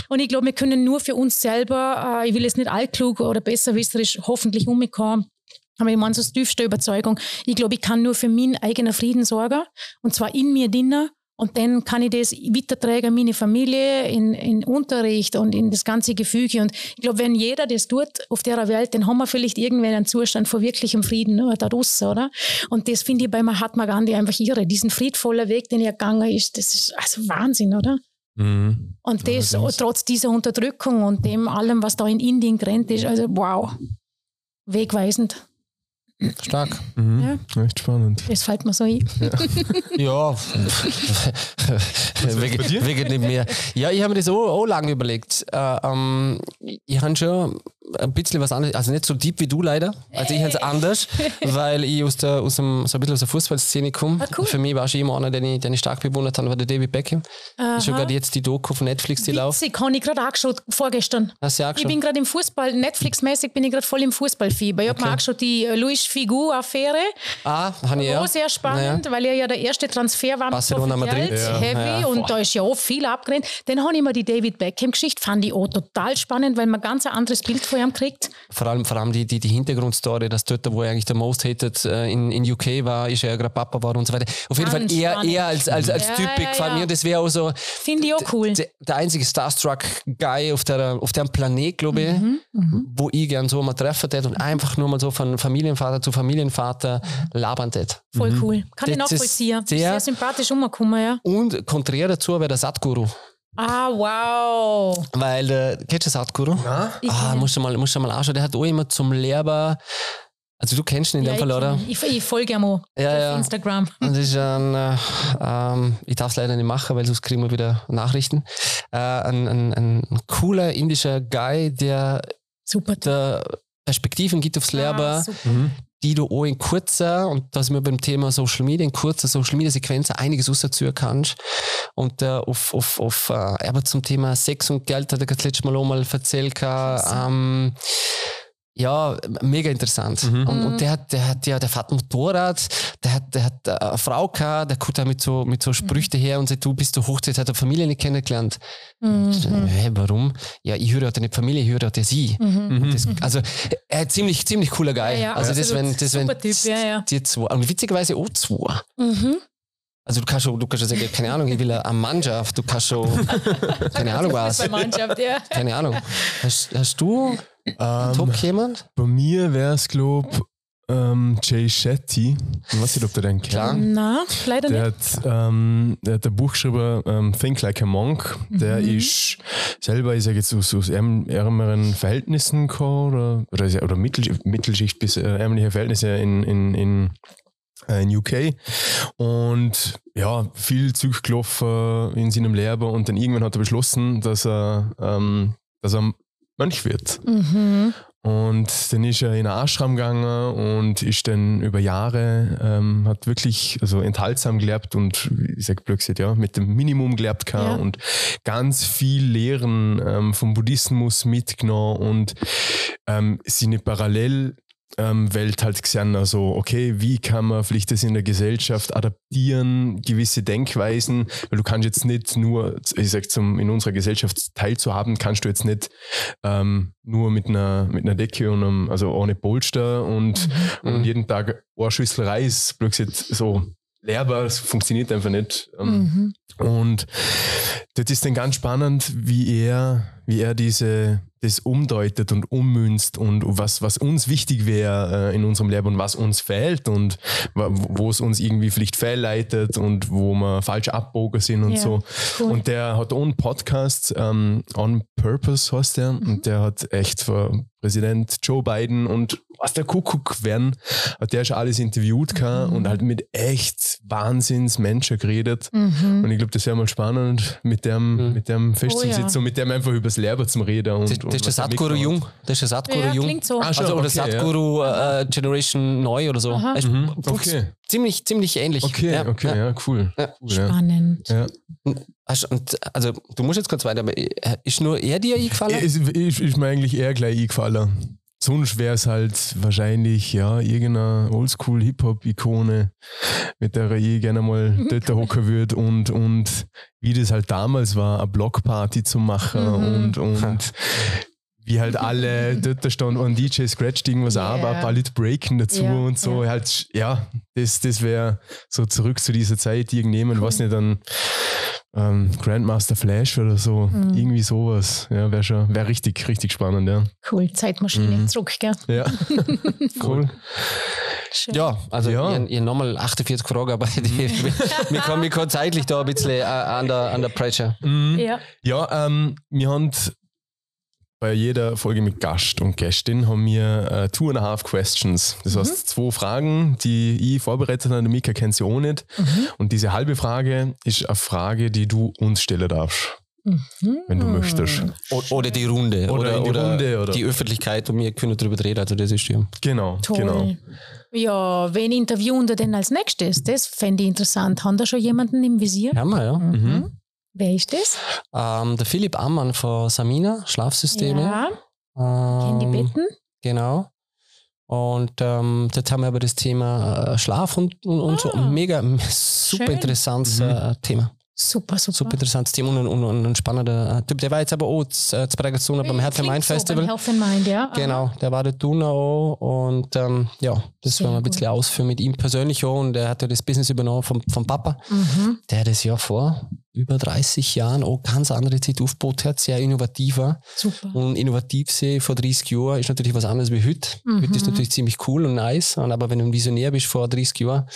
Und ich glaube, wir können nur für uns selber, äh, ich will jetzt nicht allklug oder besserwisserisch hoffentlich umkommen, aber ich meine, so tiefste Überzeugung. Ich glaube, ich kann nur für meinen eigenen Frieden sorgen. Und zwar in mir drinnen. Und dann kann ich das weitertragen, meine Familie, in, in Unterricht und in das ganze Gefüge. Und ich glaube, wenn jeder das tut auf der Welt, dann haben wir vielleicht irgendwann einen Zustand von wirklichem Frieden oder da draussen, oder? Und das finde ich bei Mahatma Gandhi einfach irre. Diesen friedvollen Weg, den er gegangen ist, das ist also Wahnsinn, oder? Mhm. Und das ja, trotz dieser Unterdrückung und dem allem, was da in Indien grenzt ist, also wow, wegweisend.
Stark.
Mhm. Ja. Echt spannend.
Das fällt mir so ein.
Ja. ja. wegen, wegen nicht mehr. Ja, ich habe mir das auch, auch lange überlegt. Äh, ähm, ich habe schon ein bisschen was anderes, also nicht so deep wie du leider. Also ich habe es anders, weil ich aus der, aus dem, so ein bisschen aus der Fußballszene komme. Ah, cool. Für mich war schon immer einer, den ich, den ich stark bewundert habe, war der David Beckham. Aha. Ist schon gerade jetzt die Doku von Netflix, die läuft.
Witzig, habe ich gerade angeschaut, vorgestern.
Hast du
auch Ich bin gerade im Fußball, Netflix-mäßig bin ich gerade voll im Fußballfieber. Ich okay. habe mir angeschaut die äh, Luis Figu-Affäre.
Ah, ja.
Auch sehr spannend, naja. weil er ja der erste Transfer war.
Barcelona Madrid.
Ja. Heavy ja. und da ist ja auch viel abgerannt. Dann habe ich mir die David Beckham-Geschichte, fand ich auch total spannend, weil man ganz ein anderes Bild von ihm kriegt
vor allem, vor allem die, die, die Hintergrundstory, dass dort, wo er eigentlich der Most Hated äh, in, in UK war, ist er gerade Papa war und so weiter. Auf jeden Ganz Fall eher, eher als, als, als ja, Typ ja, gefallen ja. mir. Das wäre auch so.
Finde ich auch cool.
Der einzige Starstruck-Guy auf, der, auf dem Planet, glaube ich, mhm, mhm. wo ich gern so mal treffen hätte und einfach nur mal so von Familienvater zu Familienvater labern hätte.
Voll mhm. cool. Kann das ich nachvollziehen. Sehr, sehr sympathisch umgekommen, ja.
Und konträr dazu wäre der Satguru.
Ah, wow.
Weil, äh, kennst du Satguru? Ja. Ah, musst du, mal, musst du mal anschauen. Der hat auch immer zum Lehrer. Also du kennst ihn in ja, dem Fall, oder?
Ich, ich folge ihm auch ja, auf ja. Instagram.
Das ist ein, äh, ähm, ich darf es leider nicht machen, weil sonst kriegen wir wieder Nachrichten. Äh, ein, ein, ein, cooler indischer Guy, der
Super.
Der Perspektiven gibt aufs Leben, ah, mhm die du auch in kurzer, und da sind wir beim Thema Social Media, in kurzer Social Media Sequenz einiges rausziehen kannst. Und äh, auf, auf, auf, äh, aber zum Thema Sex und Geld hat er das letzte Mal auch mal erzählt. Ähm, ja, mega interessant. Mhm. Und, und, der hat, der hat ja, der fährt Motorrad, der hat, der hat eine Frau gehabt, der kommt da mit so, mit so Sprüchen her und sagt, du bist zur Hochzeit, hat er Familie nicht kennengelernt. Mhm. Hey, warum? Ja, ich höre ja nicht Familie, ich höre ja sie. Mhm. Das, also, er ist ziemlich, ziemlich cooler Guy. Ja, ja, also, das, wenn, das, wenn,
typ, ja, ja.
die zwei, und witzigerweise auch zwei. Mhm. Also du kannst schon, du kannst schon sagen, keine Ahnung, ich will eine Mannschaft, du kannst schon, keine Ahnung was.
Mannschaft, ja.
Keine Ahnung. Hast, hast du ähm, Top jemand?
Bei mir wäre es, glaube ich, ähm, Jay Shetty. Ich weiß nicht, ob du den kennst.
Nein, leider
der
nicht.
Hat, ähm, der hat ein Buch geschrieben, ähm, Think Like a Monk. Der mhm. ist selber, ich sage jetzt, aus, aus ärmeren Verhältnissen gekommen, oder, oder, oder Mittel, Mittelschicht bis äh, ärmliche Verhältnisse in, in, in äh, in UK und ja, viel Zug gelaufen in seinem Leben und dann irgendwann hat er beschlossen, dass er, ähm, dass er Mönch wird. Mhm. Und dann ist er in einen Ashram gegangen und ist dann über Jahre, ähm, hat wirklich also enthaltsam gelebt und ich sag blöd gesagt, ja, mit dem Minimum gelebt kann
Ja.
und ganz viel Lehren ähm, vom Buddhismus mitgenommen und ähm, seine Parallel ähm, Welt halt gesehen, also okay, wie kann man vielleicht das in der Gesellschaft adaptieren, gewisse Denkweisen, weil du kannst jetzt nicht nur, ich sag zum, in unserer Gesellschaft teilzuhaben, kannst du jetzt nicht ähm, nur mit einer, mit einer Decke und einem, also ohne Polster und, und jeden Tag eine Schüssel Reis, blöd gesagt, so lehrbar, das funktioniert einfach nicht. Ähm,
Mhm.
und das ist dann ganz spannend, wie er, wie er diese, das umdeutet und ummünzt und was, was uns wichtig wäre äh, in unserem Leben und was uns fehlt und wo es uns irgendwie vielleicht fehlleitet und wo wir falsch abbogen sind und
Ja,
so.
cool.
Und der hat auch einen Podcast, ähm, On Purpose heißt der,
Mhm.
und der hat echt für Präsident Joe Biden und was der Kuckuck werden, hat der schon alles interviewt
Mhm.
und halt mit echt Wahnsinnsmenschen geredet.
Mhm.
Und ich glaube, das wäre mal spannend, mit dem,
Mhm.
mit dem festzusitzen
Oh ja.
und mit dem einfach Leben zum Reden. Und,
Das,
und
das ist der
er mitgemacht
Jung. Das ist der Sadhguru
Ja,
Jung.
klingt so.
Ah, schon,
Also, oder
okay, ja.
Sadhguru äh, Generation neu oder so. Ist
Mhm, okay.
Ziemlich, ziemlich ähnlich.
Okay,
ja,
okay,
Ja.
ja, cool.
Ja.
cool.
Spannend.
Ja.
Also, und, also, du musst jetzt kurz weiter, aber äh, ist nur er dir eingefallen?
Ist, ist, ist mir eigentlich eher gleich eingefallen. Sonst wäre es halt wahrscheinlich, ja, irgendeine Oldschool-Hip-Hop-Ikone, mit der ich gerne mal dort hocken würde und, und wie das halt damals war, eine Blockparty zu machen
Mhm.
und, und wie halt alle dort standen und DJ scratcht irgendwas
Ja.
ab, ein paar Leute breaken dazu
Ja,
und so.
ja.
Halt, ja, das, das wäre so zurück zu dieser Zeit irgendjemand, was nicht dann ähm, Grandmaster Flash oder so,
Mhm.
irgendwie sowas. Ja, wäre schon, wäre richtig, richtig spannend, ja.
Cool, Zeitmaschine
Mhm.
zurück, gell?
Ja, cool.
Schön.
Ja, also
Ja.
Ich, ich nochmal 48 Fragen, aber wir, kommen, wir kommen zeitlich da ein bisschen äh, under, under pressure.
Mhm.
Ja.
Ja, ähm, wir haben bei jeder Folge mit Gast und Gästin haben wir äh, two and a half questions. Das
Mhm.
heißt, zwei Fragen, die ich vorbereitet habe, die Mika kennt sie auch nicht.
Mhm.
Und diese halbe Frage ist eine Frage, die du uns stellen darfst,
Mhm.
wenn du möchtest.
O- Oder die Runde.
Oder in die Runde, oder-
die Öffentlichkeit und wir können darüber reden. Also das ist ja.
Genau,
Toll.
genau.
Ja, wen interviewen wir denn als nächstes? Das fände ich interessant. Haben da schon jemanden im Visier?
Haben wir, ja.
Mhm. Wer ist das?
Ähm, der Philipp Ammann von Samina, Schlafsysteme.
Ja, kennen die
Ähm,
Betten?
Genau. Und ähm, dort haben wir aber das Thema äh, Schlaf und, und, und so.
Ah.
Mega, super
Schön.
interessantes
Mhm.
äh, Thema.
Super, super.
Super interessantes Thema und, und, und ein spannender äh, Typ. Der war jetzt aber auch zu, äh, zu Prägation beim Health and Mind
so,
Festival.
Beim Health and Mind, ja.
Genau, der war dort tun auch und ähm, ja, das
Sehr
wollen wir ein
gut.
bisschen ausführen mit ihm persönlich auch und er hat ja das Business übernommen vom, vom Papa,
Mhm.
der das ja vor über 30 Jahren auch ganz andere Zeit aufgebaut hat, sehr innovativer
Super.
und innovativ sehe vor 30 Jahren ist natürlich was anderes wie heute.
Mhm.
Heute ist natürlich ziemlich cool und nice, aber wenn du ein Visionär bist vor 30 Jahren,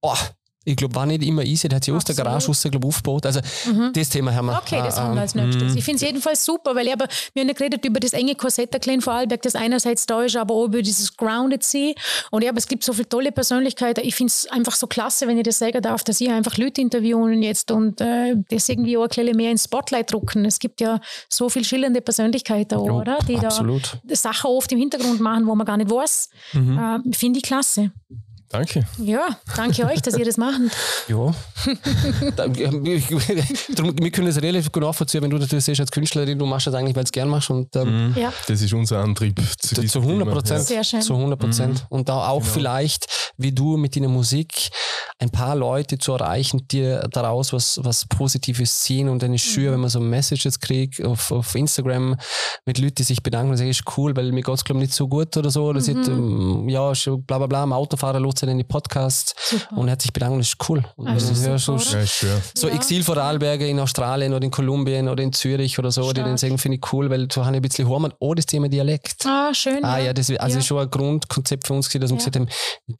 boah, ich glaube, war nicht immer easy, der hat sich aus der. Garage raus, glaub, aufgebaut. Also
Mhm.
das Thema haben wir.
Okay, das haben wir
ähm,
als nächstes.
mhm.
Ich finde es jedenfalls super, weil ich aber, wir haben ja geredet über das enge Korsett der Kleinen Vorarlberg, das einerseits da ist, aber auch über dieses Grounded Sea. Und ja, aber es gibt so viele tolle Persönlichkeiten. Ich finde es einfach so klasse, wenn ich das sagen darf, dass ich einfach Leute interviewen jetzt und äh, das irgendwie auch ein bisschen mehr ins Spotlight drucken. Es gibt ja so viele schillernde Persönlichkeiten, auch,
Jo,
oder? Die
absolut.
da Sachen oft im Hintergrund machen, wo man gar nicht weiß.
Mhm.
Äh, finde ich klasse.
Danke.
Ja, danke euch, dass ihr das macht.
Ja. Da- Darum, wir können es relativ gut nachvollziehen, wenn du natürlich siehst als Künstlerin, du machst das eigentlich, weil du es gern machst und ähm,
Mhm.
Ja.
Das ist unser Antrieb. Zu,
zu, zu
diesem
100
Thema,
Prozent.
Sehr schön.
Zu 100 Prozent. Und da auch vielleicht, wie du mit deiner Musik ein paar Leute zu erreichen, die daraus was, was Positives ziehen und dann ist schön, wenn man so Messages kriegt auf, auf Instagram mit Leuten, die sich bedanken und sagen, ist cool, weil mir geht es glaube ich nicht so gut oder so. Oder sie hat, ähm, ja, schon bla bla bla, am Autofahrer lädt in die Podcasts
Super.
und hat sich bedankt und das ist cool. Und
Ah, das ist
hörst, so?
Ja, ist
so
Ja.
Exilvorarlberger in Australien oder in Kolumbien oder in Zürich oder so, die
Stark.
dann sagen, finde ich cool, weil so habe ich ein bisschen Heimat. Oh, das Thema Dialekt.
Ah, schön.
Ah ja, das ist also
Ja.
schon ein Grundkonzept für uns, gewesen, dass wir
Ja.
gesagt haben,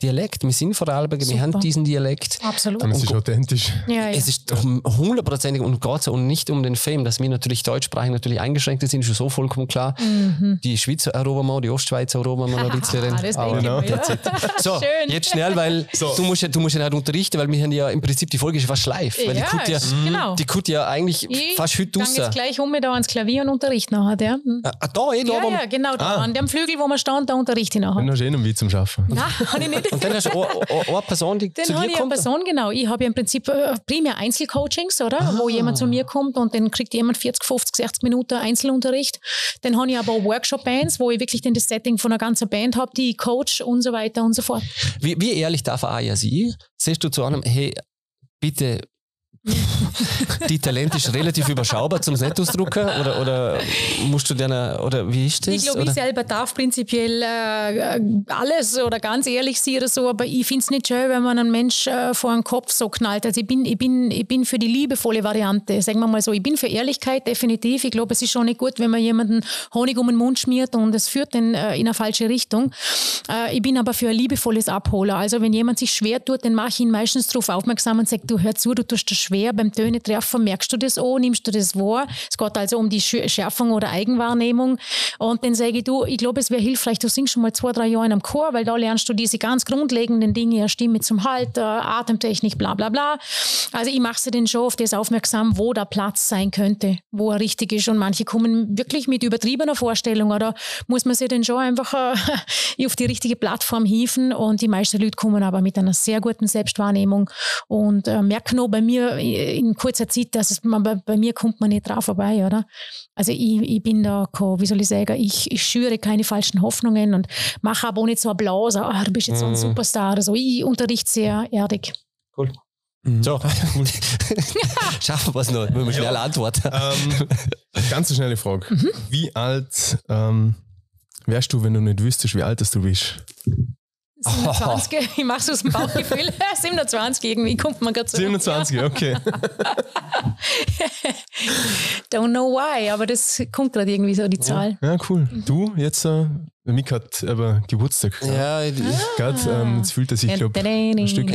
Dialekt, wir sind Vorarlberger, wir
Super.
haben diesen Dialekt.
Absolut.
Und es ist authentisch.
Ja, ja.
Es ist hundertprozentig und Gott und nicht um den Fame, dass wir natürlich deutschsprachig natürlich eingeschränkt sind, ist schon so vollkommen klar.
Mhm.
Die Schweizer erobern wir, die Ostschweizer erobern wir noch ein bisschen.
Ah, das
Aber-
denke ich mir, ja.
So,
Schön.
jetzt schnell, weil so. du, musst ja, du musst ja nicht unterrichten, weil wir haben ja im Prinzip die Folge ist fast live. Weil ja, die Kut ja, genau. die Kut ja eigentlich ich fast heute raus. Ich
jetzt gleich um da ans Klavier und Unterricht nachher. Ja.
Hm. Ah, da, eh, da.
Ja, ja, genau, da. Ah. An dem Flügel, wo wir stehen, da unterrichte ich nachher.
Dann hast du eh noch wie zum Schaffen.
Nein, habe ich nicht.
Und dann hast du eine Person, die dann zu dir kommt? Dann habe ich eine
Person, genau. Ich habe ja im Prinzip äh, primär Einzelcoachings, oder? Ah. Wo jemand zu mir kommt und dann kriegt jemand 40, 50, 60 Minuten Einzelunterricht. Dann habe ich aber auch Workshop-Bands, wo ich wirklich dann das Setting von einer ganzen Band habe, die ich coach und so weiter und so fort.
Wie, wie ehrlich darf Aja sein? Siehst du zu einem, hey, bitte die Talent ist relativ überschaubar zum nicht ausdrucken oder, oder musst du deine oder wie ist das?
Ich glaube, ich selber darf prinzipiell äh, alles oder ganz ehrlich sein oder so, aber ich finde es nicht schön, wenn man einen Mensch äh, vor den Kopf so knallt. Also ich bin, ich, bin, ich bin für die liebevolle Variante, sagen wir mal so. Ich bin für Ehrlichkeit definitiv. Ich glaube, es ist schon nicht gut, wenn man jemanden Honig um den Mund schmiert und es führt dann äh, in eine falsche Richtung. Äh, ich bin aber für ein liebevolles Abholer. Also wenn jemand sich schwer tut, dann mache ich ihn meistens darauf aufmerksam und sage, du hör zu, du tust das schwer schwer beim Töne treffen. Merkst du das auch? Nimmst du das wahr? Es geht also um die Schärfung oder Eigenwahrnehmung. Und dann sage ich, du, ich glaube, es wäre hilfreich, du singst schon mal zwei, drei Jahre in einem Chor, weil da lernst du diese ganz grundlegenden Dinge, Stimme zum Halt, Atemtechnik, bla bla bla. Also ich mache sie dann schon auf das aufmerksam, wo der Platz sein könnte, wo er richtig ist. Und manche kommen wirklich mit übertriebener Vorstellung oder muss man sie dann schon einfach äh, auf die richtige Plattform hieven. Und die meisten Leute kommen aber mit einer sehr guten Selbstwahrnehmung und äh, merken auch bei mir in kurzer Zeit, dass es, man, bei mir kommt man nicht drauf vorbei, oder? Also ich, ich bin da, wie soll ich sagen, ich, ich schüre keine falschen Hoffnungen und mache aber auch nicht so ein Blau, so, oh, du bist jetzt so ein mhm. Superstar oder so. Ich unterrichte sehr erdig.
Cool. Mhm. So. Schaffen wir es noch. Müssen wir schnell ja. antworten. Ähm,
ganz schnelle Frage. Mhm. Wie alt ähm, wärst du, wenn du nicht wüsstest, wie alt du bist?
27, oh. ich mache es aus dem Bauchgefühl. 27 irgendwie kommt man gerade so.
27, ja. okay.
Don't know why, aber das kommt gerade irgendwie so die Zahl.
Ja, cool. Du jetzt, äh, Mick hat aber Geburtstag.
Ja,
ich, ah. Grad, ähm, jetzt fühlt er sich, glaube ich, ein Stück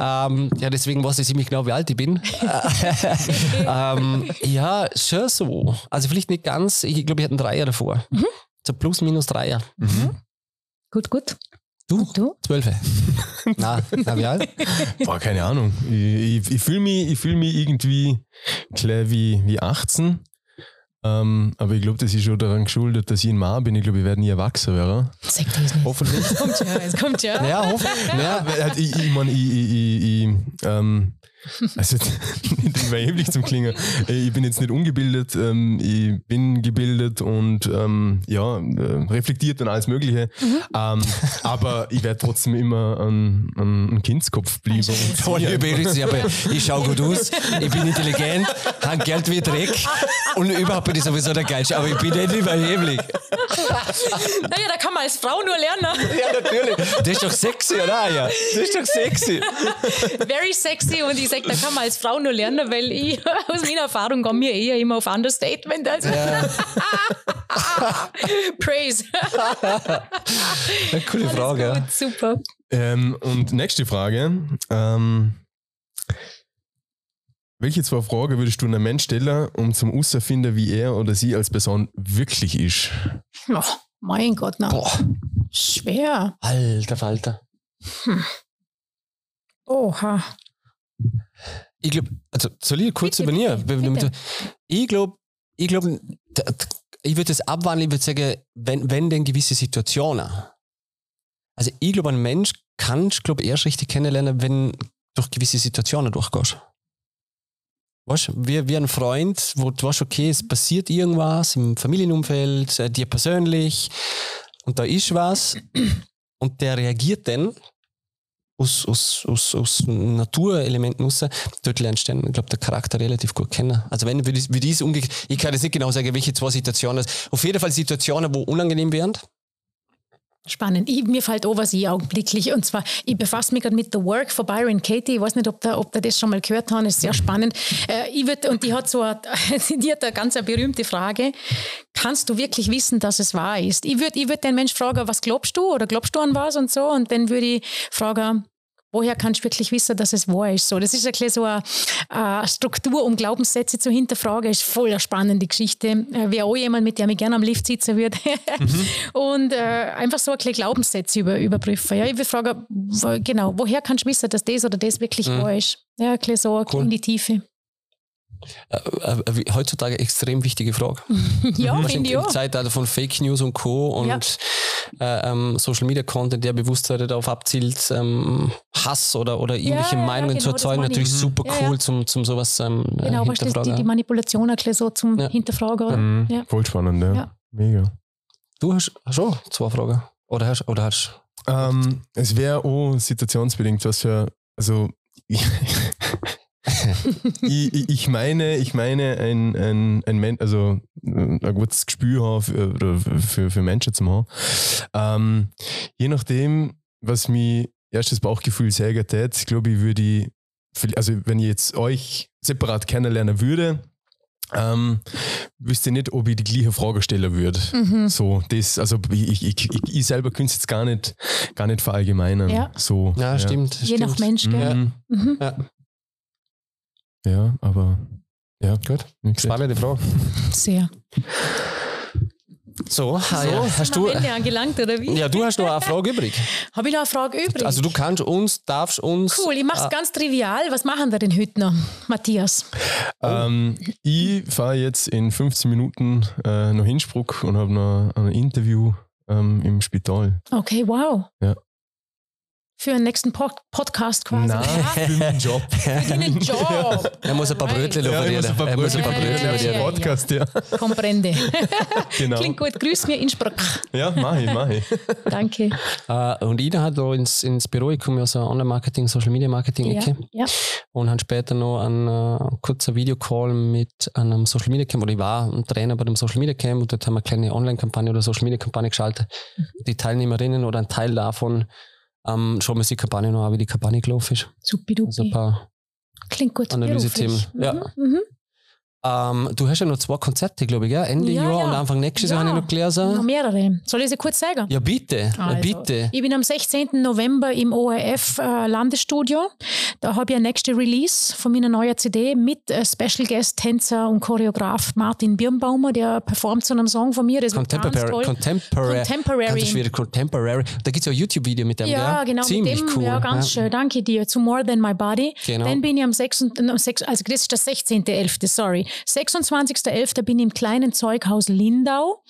ähm, ja, deswegen weiß ich ziemlich genau, wie alt ich bin. ähm, ja, schon so. Also vielleicht nicht ganz, ich glaube, ich hatte einen Dreier davor. Mhm. So plus minus Dreier. Mhm.
Gut, gut.
Du? du? Zwölf. na, na, wie alt?
Boah, keine Ahnung. Ich, ich, ich fühle mich, fühl mich irgendwie gleich wie, wie 18. Ähm, aber ich glaube, das ist schon daran geschuldet, dass ich ein Mann bin. Ich glaube, ich werde nie erwachsen werden.
Sag das nicht.
Hoffentlich.
Es kommt ja, es kommt ja.
Ja, hoffentlich. Ja,
ich, ich meine, ich, ich, ich, ich ähm, also nicht überheblich zum Klingen. Ich bin jetzt nicht ungebildet, ähm, ich bin gebildet und ähm, ja, äh, reflektiert und alles Mögliche. Mhm. Ähm, aber ich werde trotzdem immer ein, ein, ein Kindskopf bleiben.
ich schaue gut aus, ich bin intelligent, habe Geld wie Dreck und überhaupt bin ich sowieso der Geilste, aber ich bin nicht überheblich.
naja, da kann man als Frau nur lernen.
ja, natürlich. Das ist doch sexy, oder? Ja, das ist doch sexy.
Very sexy und ich sage, da kann man als Frau nur lernen, weil ich aus meiner Erfahrung komme mir eher immer auf Understatement. Also. Ja. Praise.
Eine coole Frage.
Gut, super.
Ähm, und nächste Frage. Ähm, welche zwei Fragen würdest du einem Mensch stellen, um zum herauszufinden, wie er oder sie als Person wirklich ist?
Oh, mein Gott, na. Boah. Schwer.
Alter Falter. Hm.
Oha.
Ich glaube, also soll ich kurz bitte, übernehmen? Bitte, bitte. Ich glaube, ich glaube, ich würde das abwandeln, ich würde sagen, wenn, wenn denn gewisse Situationen. Also ich glaube, ein Mensch kannst du, glaube erst richtig kennenlernen, wenn du durch gewisse Situationen durchgehst. Weißt du, wie, wie ein Freund, wo du weißt, okay, es passiert irgendwas im Familienumfeld, äh, dir persönlich, und da ist was, und der reagiert dann aus, aus, aus, aus Naturelementen raus, dort lernst du dann, glaube, den Charakter relativ gut kennen. Also wenn, wie, wie dies umgekehrt, ich kann jetzt nicht genau sagen, welche zwei Situationen, auf jeden Fall Situationen, wo unangenehm wären.
Spannend. Ich, mir fällt auch was ich augenblicklich. Und zwar, ich befasse mich gerade mit The Work von Byron Katie. Ich weiß nicht, ob da, ob da das schon mal gehört haben. Ist sehr spannend. Äh, ich würd, und die hat so eine, die hat eine ganz eine berühmte Frage. Kannst du wirklich wissen, dass es wahr ist? Ich würde ich würd den Mensch fragen, was glaubst du? Oder glaubst du an was und so? Und dann würde ich fragen, woher kannst du wirklich wissen, dass es wahr ist? So, das ist ein so eine, eine Struktur, um Glaubenssätze zu hinterfragen, ist voll eine spannende Geschichte. Äh, Wäre auch jemand, mit dem ich gerne am Lift sitzen würde. Mhm. Und äh, einfach so ein bisschen Glaubenssätze über, überprüfen. Ja, ich will fragen, wo, genau, woher kannst du wissen, dass das oder das wirklich mhm. wahr ist? Ja, ein bisschen so cool. in die Tiefe.
Äh, äh, heutzutage extrem wichtige Frage.
ja, finde ich
auch. Im Zeitalter von Fake News und Co. und ja. äh, ähm, Social Media Content, der bewusst darauf abzielt, ähm, Hass oder, oder irgendwelche ja, Meinungen genau, zu erzeugen, natürlich ich. super cool zum, zum sowas ähm,
äh, Genau, das die, die Manipulation ein bisschen so zum Hinterfragen.
Mhm. Voll spannend, ja. Mega.
Du hast schon zwei Fragen. Oder hast, oder hast
ähm, Es wäre auch situationsbedingt, was für, also ich, ich, meine, ich meine, ein, ein, ein Men also ein gutes Gespür haben für, für, für Menschen zu haben. Ähm, je nachdem, was mir erstes Bauchgefühl sagen tät, glaube ich, würde ich, also wenn ich jetzt euch separat kennenlernen würde, ähm, wüsste nicht, ob ich die gleiche Frage stellen würde. Mhm. So, das, also ich, ich, ich, ich selber könnte es jetzt gar nicht, gar nicht verallgemeinern. Ja,
so, ja, ja. stimmt.
Je
stimmt.
nach Mensch, gell? Mhm.
Mhm. Ja. Ja, aber ja, gut.
Spannende Frage.
Sehr.
So, so ja, hast du.
Ende angelangt, oder wie?
Ja, du hast noch eine Frage übrig.
Habe ich noch eine Frage übrig?
Also, du kannst uns, darfst uns.
Cool, ich mache es äh, ganz trivial. Was machen wir denn heute noch, Matthias?
Ähm, ich fahre jetzt in 15 Minuten äh, nach Innsbruck und habe noch ein Interview ähm, im Spital.
Okay, wow.
Ja
für den nächsten Pod Podcast quasi.
Nein, für den Job.
für den Job.
Er muss ein paar Brötchen ja,
er muss ein paar Brötchen, er muss ein paar Brötchen ja, ja, ja, Podcast, ja.
Comprende. genau. Klingt gut. Grüß mir Innsbruck.
Ja, mach ich, mach ich.
Danke.
Uh, und Ida hat da ins, ins Büro, ich komme aus einer Online-Marketing, Social-Media-Marketing-Ecke.
Ja, ja.
Und habe später noch einen uh, kurzen Videocall mit einem Social-Media-Camp, oder ich war ein Trainer bei dem Social-Media-Camp und dort haben wir eine kleine Online-Kampagne oder Social-Media-Kampagne geschaltet. Mhm. Die Teilnehmerinnen oder ein Teil davon ähm, schauen wir sich die Kampagne noch an, wie die Kampagne gelaufen ist.
Super,
Also ein paar
Klingt gut.
Analysethemen. Mhm. Ja. Mhm. Ähm, du hast ja noch zwei Konzerte, glaube ich, gell? Ende ja, Jahr ja. und Anfang nächstes ja. Jahr habe ich noch gelesen.
Noch mehrere. Soll ich sie kurz sagen?
Ja, bitte. Also, bitte.
Ich bin am 16. November im ORF äh, Landesstudio. Da habe ich ein nächste Release von meiner neuen CD mit äh, Special Guest Tänzer und Choreograf Martin Birnbaumer, der performt zu einem Song von mir. Das
Contemporary. Contemporary.
Contemporary.
Schwierig, Contemporary. Da gibt es ja ein YouTube-Video mit dem,
Ja, genau.
Ziemlich
dem,
cool.
Ja, ganz schön. Danke dir. Zu More Than My Body.
Genau.
Dann bin ich am 6. Also das ist der 16.11., sorry. 26.11. bin ich im kleinen Zeughaus Lindau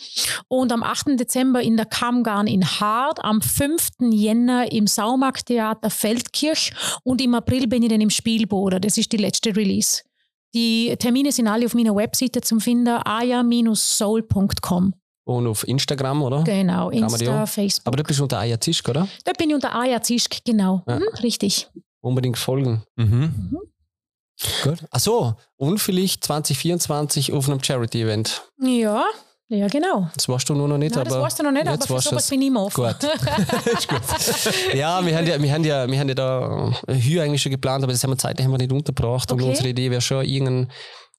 und am 8. Dezember in der Kammgarn in Hart, am 5. Jänner im Saumarkttheater Feldkirch und im April bin ich dann im Spielboder. Das ist die letzte Release. Die Termine sind alle auf meiner Webseite zum finden, aya-soul.com.
Und auf Instagram, oder?
Genau, Insta, Facebook.
Aber da bist du unter Aya Zischk, oder?
Da bin ich unter Aya Zischk, genau. Ja. Mhm, richtig.
Unbedingt folgen.
Mhm. Mhm.
Gut. Achso, und vielleicht 2024 auf einem Charity-Event.
Ja, ja, genau.
Das warst du nur noch nicht,
Nein,
aber.
Das warst du noch nicht, aber für sowas bin ich immer offen.
Gut. ist gut. Ja, wir haben ja, wir haben ja, wir haben ja da Hü eigentlich schon geplant, aber das haben wir zeitlich haben wir nicht untergebracht. Okay. Und unsere Idee wäre schon, irgendein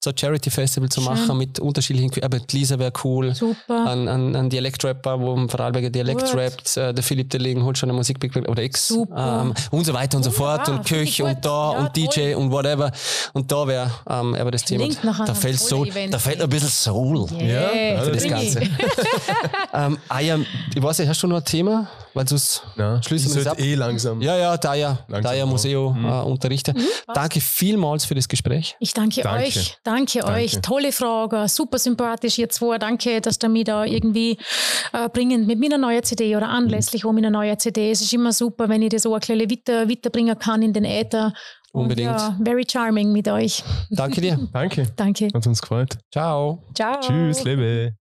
so ein Charity-Festival zu machen Schön. mit unterschiedlichen, aber Lisa wäre cool.
Super.
Ein, ein, ein Dialekt-Rapper, wo im Vorarlberger Dialekt Gut. rappt, äh, der Philipp Deling holt schon eine Musik oder X. Ähm, und so weiter und so fort und Köch und da ja, und DJ toll. und whatever. Und da wäre ähm, aber das Thema. Da fällt so, da fällt ein bisschen Soul
yeah.
für das Ganze. ähm, ah ja, ich weiß nicht, hast du noch ein Thema? Weil sonst
ja, schließen wir ab. eh langsam.
Ja, ja, da ja, da ja Museum mhm. äh, unterrichten. Mhm, danke vielmals für das Gespräch.
Ich danke, danke. euch. Danke, danke, euch. Tolle Frage. Super sympathisch ihr zwei. Danke, dass ihr mich da irgendwie äh, bringen mit meiner neuen CD oder anlässlich um meiner neuen CD. Es ist immer super, wenn ich das so ein bisschen weiter, weiterbringen kann in den Äther.
Unbedingt. Und,
ja, very charming mit euch.
Danke dir.
danke.
Danke.
Hat uns gefreut.
Ciao.
Ciao.
Tschüss, Lebe.